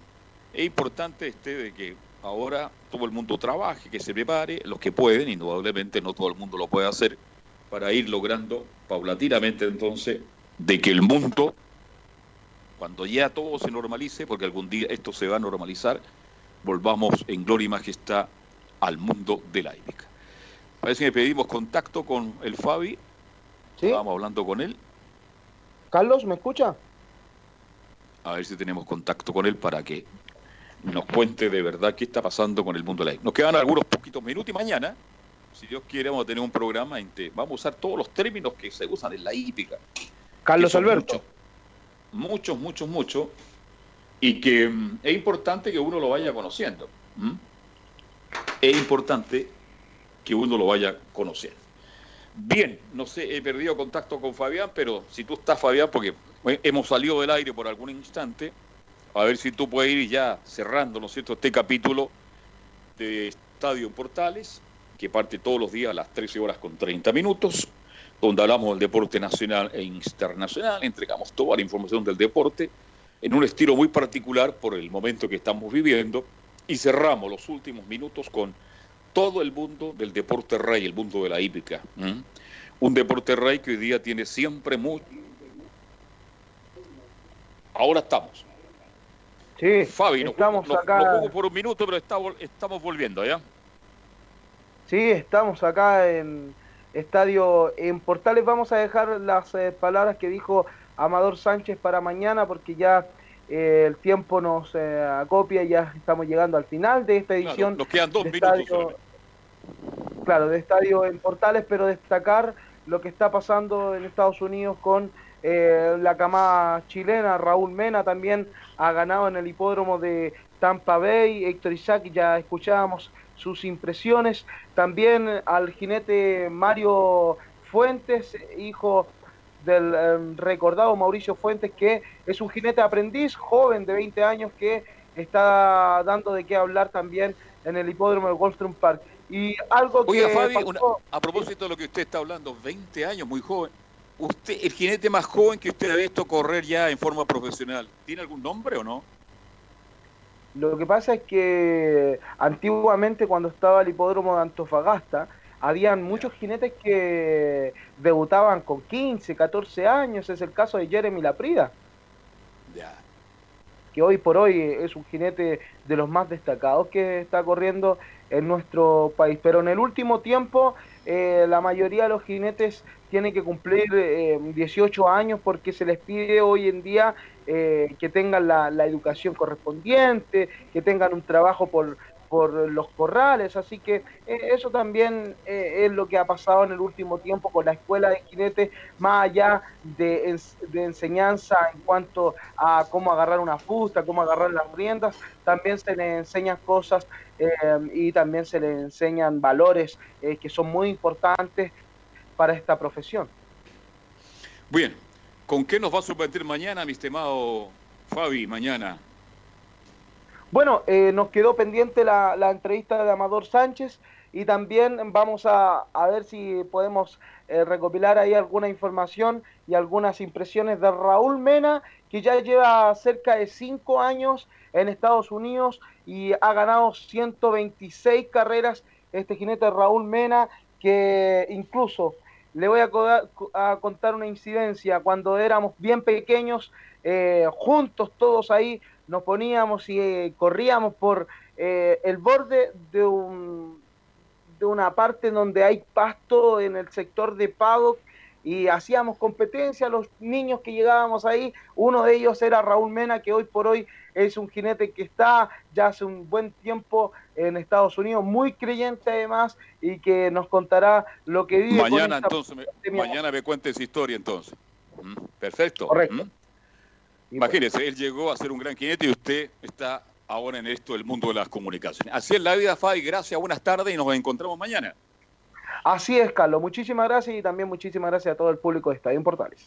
es importante este de que ahora todo el mundo trabaje, que se prepare, los que pueden, indudablemente no todo el mundo lo puede hacer, para ir logrando paulatinamente entonces de que el mundo, cuando ya todo se normalice, porque algún día esto se va a normalizar, volvamos en gloria y majestad al mundo de la hípica. Parece que pedimos contacto con el Fabi, estábamos hablando con él, Carlos, ¿me escucha? a ver si tenemos contacto con él para que nos cuente de verdad qué está pasando con el mundo de la hípica. Nos quedan algunos poquitos minutos y mañana, si Dios quiere, vamos a tener un programa en que vamos a usar todos los términos que se usan en la hípica. Carlos Alberto. Muchos, muchos, muchos, muchos, y que mm, es importante que uno lo vaya conociendo. Es importante que uno lo vaya conociendo. Bien, no sé, he perdido contacto con Fabián, pero si tú estás, Fabián, porque hemos salido del aire por algún instante, a ver si tú puedes ir ya cerrando, ¿no es cierto?, este capítulo de Estadio Portales, que parte todos los días a las 13 horas con 30 minutos, donde hablamos del deporte nacional e internacional, entregamos toda la información del deporte, en un estilo muy particular por el momento que estamos viviendo y cerramos los últimos minutos con todo el mundo del deporte rey, el mundo de la hípica. Un deporte rey que hoy día tiene siempre mucho. Ahora estamos. Sí, Fabi, estamos nos, acá. nos por un minuto, pero está- estamos volviendo, ¿ya? Sí, estamos acá en Estadio en Portales. Vamos a dejar las eh, palabras que dijo Amador Sánchez para mañana porque ya eh, el tiempo nos eh, acopia y ya estamos llegando al final de esta edición. Nos quedan dos de minutos Estadio- claro, de estadio en Portales, pero destacar lo que está pasando en Estados Unidos con eh, la camada chilena. Raúl Mena también ha ganado en el hipódromo de Tampa Bay. Héctor Isaac, ya escuchábamos sus impresiones. También al jinete Mario Fuentes, hijo del eh, recordado Mauricio Fuentes, que es un jinete aprendiz, joven de 20 años, que está dando de qué hablar también en el hipódromo de Goldstream Park. Y algo Oiga, que Fabi, pasó- una- a propósito de lo que usted está hablando, 20 años, muy joven. Usted, el jinete más joven que usted ha visto correr ya en forma profesional, ¿tiene algún nombre o no? Lo que pasa es que antiguamente cuando estaba el hipódromo de Antofagasta, habían muchos jinetes que debutaban con 15, 14 años. Es el caso de Jeremy Laprida, que hoy por hoy es un jinete de los más destacados que está corriendo en nuestro país. Pero en el último tiempo eh, la mayoría de los jinetes tienen que cumplir eh, 18 años porque se les pide hoy en día eh, que tengan la, la educación correspondiente, que tengan un trabajo por, por los corrales, así que eh, eso también eh, es lo que ha pasado en el último tiempo con la escuela de jinetes, más allá de enseñanza en cuanto a cómo agarrar una fusta, cómo agarrar las riendas, también se le enseñan cosas eh, y también se le enseñan valores eh, que son muy importantes para esta profesión. Bien, ¿con qué nos va a sorprender mañana, mi estimado Fabi, mañana? Bueno, eh, nos quedó pendiente la, entrevista de Amador Sánchez y también vamos a, ver si podemos eh, recopilar ahí alguna información y algunas impresiones de Raúl Mena, que ya lleva cerca de cinco años en Estados Unidos y ha ganado 126 carreras. Este jinete Raúl Mena, que incluso le voy a contar una incidencia. Cuando éramos bien pequeños, eh, juntos todos ahí, nos poníamos y eh, corríamos por eh, el borde de, un, de una parte donde hay pasto en el sector de paddock y hacíamos competencia, los niños que llegábamos ahí, uno de ellos era Raúl Mena, que hoy por hoy es un jinete que está ya hace un buen tiempo en Estados Unidos, muy creyente además, y que nos contará lo que vive. Mañana entonces, me, mañana me cuenta esa historia entonces. ¿Mm? Perfecto. Correcto. ¿Mm? Imagínese, él llegó a ser un gran jinete y usted está ahora en esto del mundo de las comunicaciones. Así es la vida, Fabi. Gracias, buenas tardes y nos encontramos mañana. Así es, Carlos. Muchísimas gracias y también muchísimas gracias a todo el público de Estadio Portales.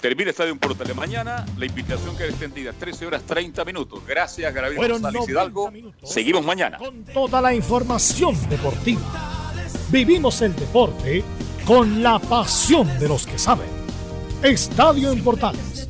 Termina Estadio Portales mañana. La invitación queda extendida 13 horas 30 minutos. Gracias, Gabriel Fueron González 90 Hidalgo. Seguimos mañana. Toda la información deportiva. Vivimos el deporte con la pasión de los que saben. Estadio en Portales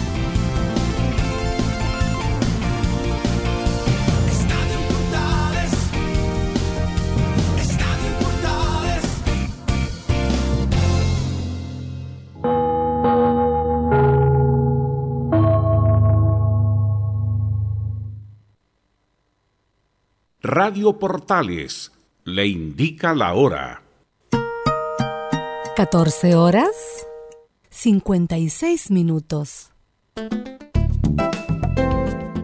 Radio Portales le indica la hora. 14 horas 56 minutos.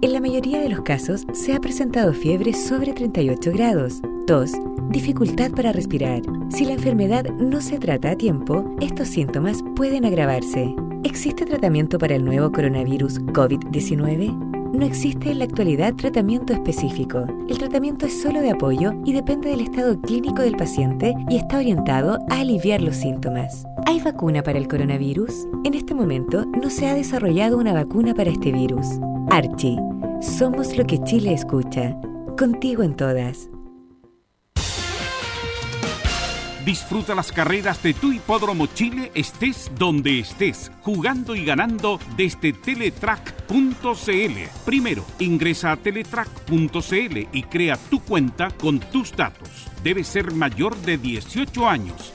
En la mayoría de los casos se ha presentado fiebre sobre 38 grados, tos, dificultad para respirar. Si la enfermedad no se trata a tiempo, estos síntomas pueden agravarse. ¿Existe tratamiento para el nuevo coronavirus COVID-19? No existe en la actualidad tratamiento específico. El tratamiento es solo de apoyo y depende del estado clínico del paciente y está orientado a aliviar los síntomas. ¿Hay vacuna para el coronavirus? En este momento no se ha desarrollado una vacuna para este virus. Archie, somos lo que Chile escucha. Contigo en todas. Disfruta las carreras de tu hipódromo Chile estés donde estés, jugando y ganando desde teletrack.cl. Primero, ingresa a teletrack.cl y crea tu cuenta con tus datos. Debes ser mayor de 18 años.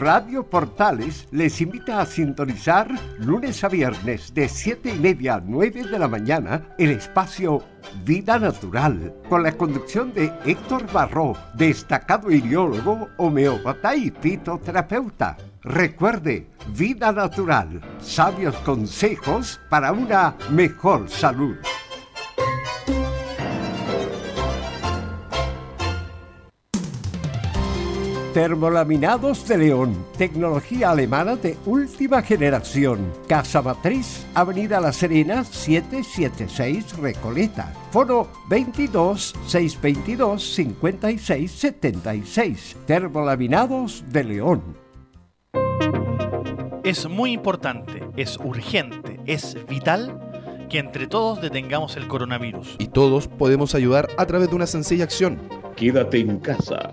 Radio Portales les invita a sintonizar lunes a viernes de 7 y media a 9 de la mañana el espacio Vida Natural con la conducción de Héctor Barró, destacado ideólogo, homeópata y fitoterapeuta. Recuerde, Vida Natural, sabios consejos para una mejor salud. Termolaminados de León, tecnología alemana de última generación. Casa Matriz, Avenida La Serena, 776 Recoleta. Foro 22 622 56 76. Termolaminados de León. Es muy importante, es urgente, es vital que entre todos detengamos el coronavirus. Y todos podemos ayudar a través de una sencilla acción. Quédate en casa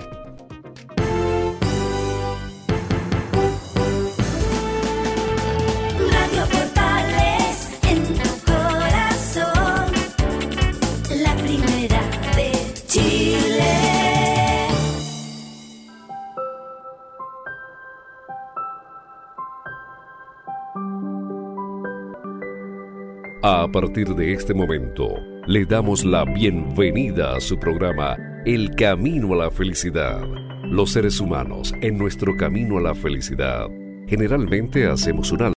A partir de este momento, le damos la bienvenida a su programa El Camino a la Felicidad. Los seres humanos, en nuestro camino a la felicidad, generalmente hacemos una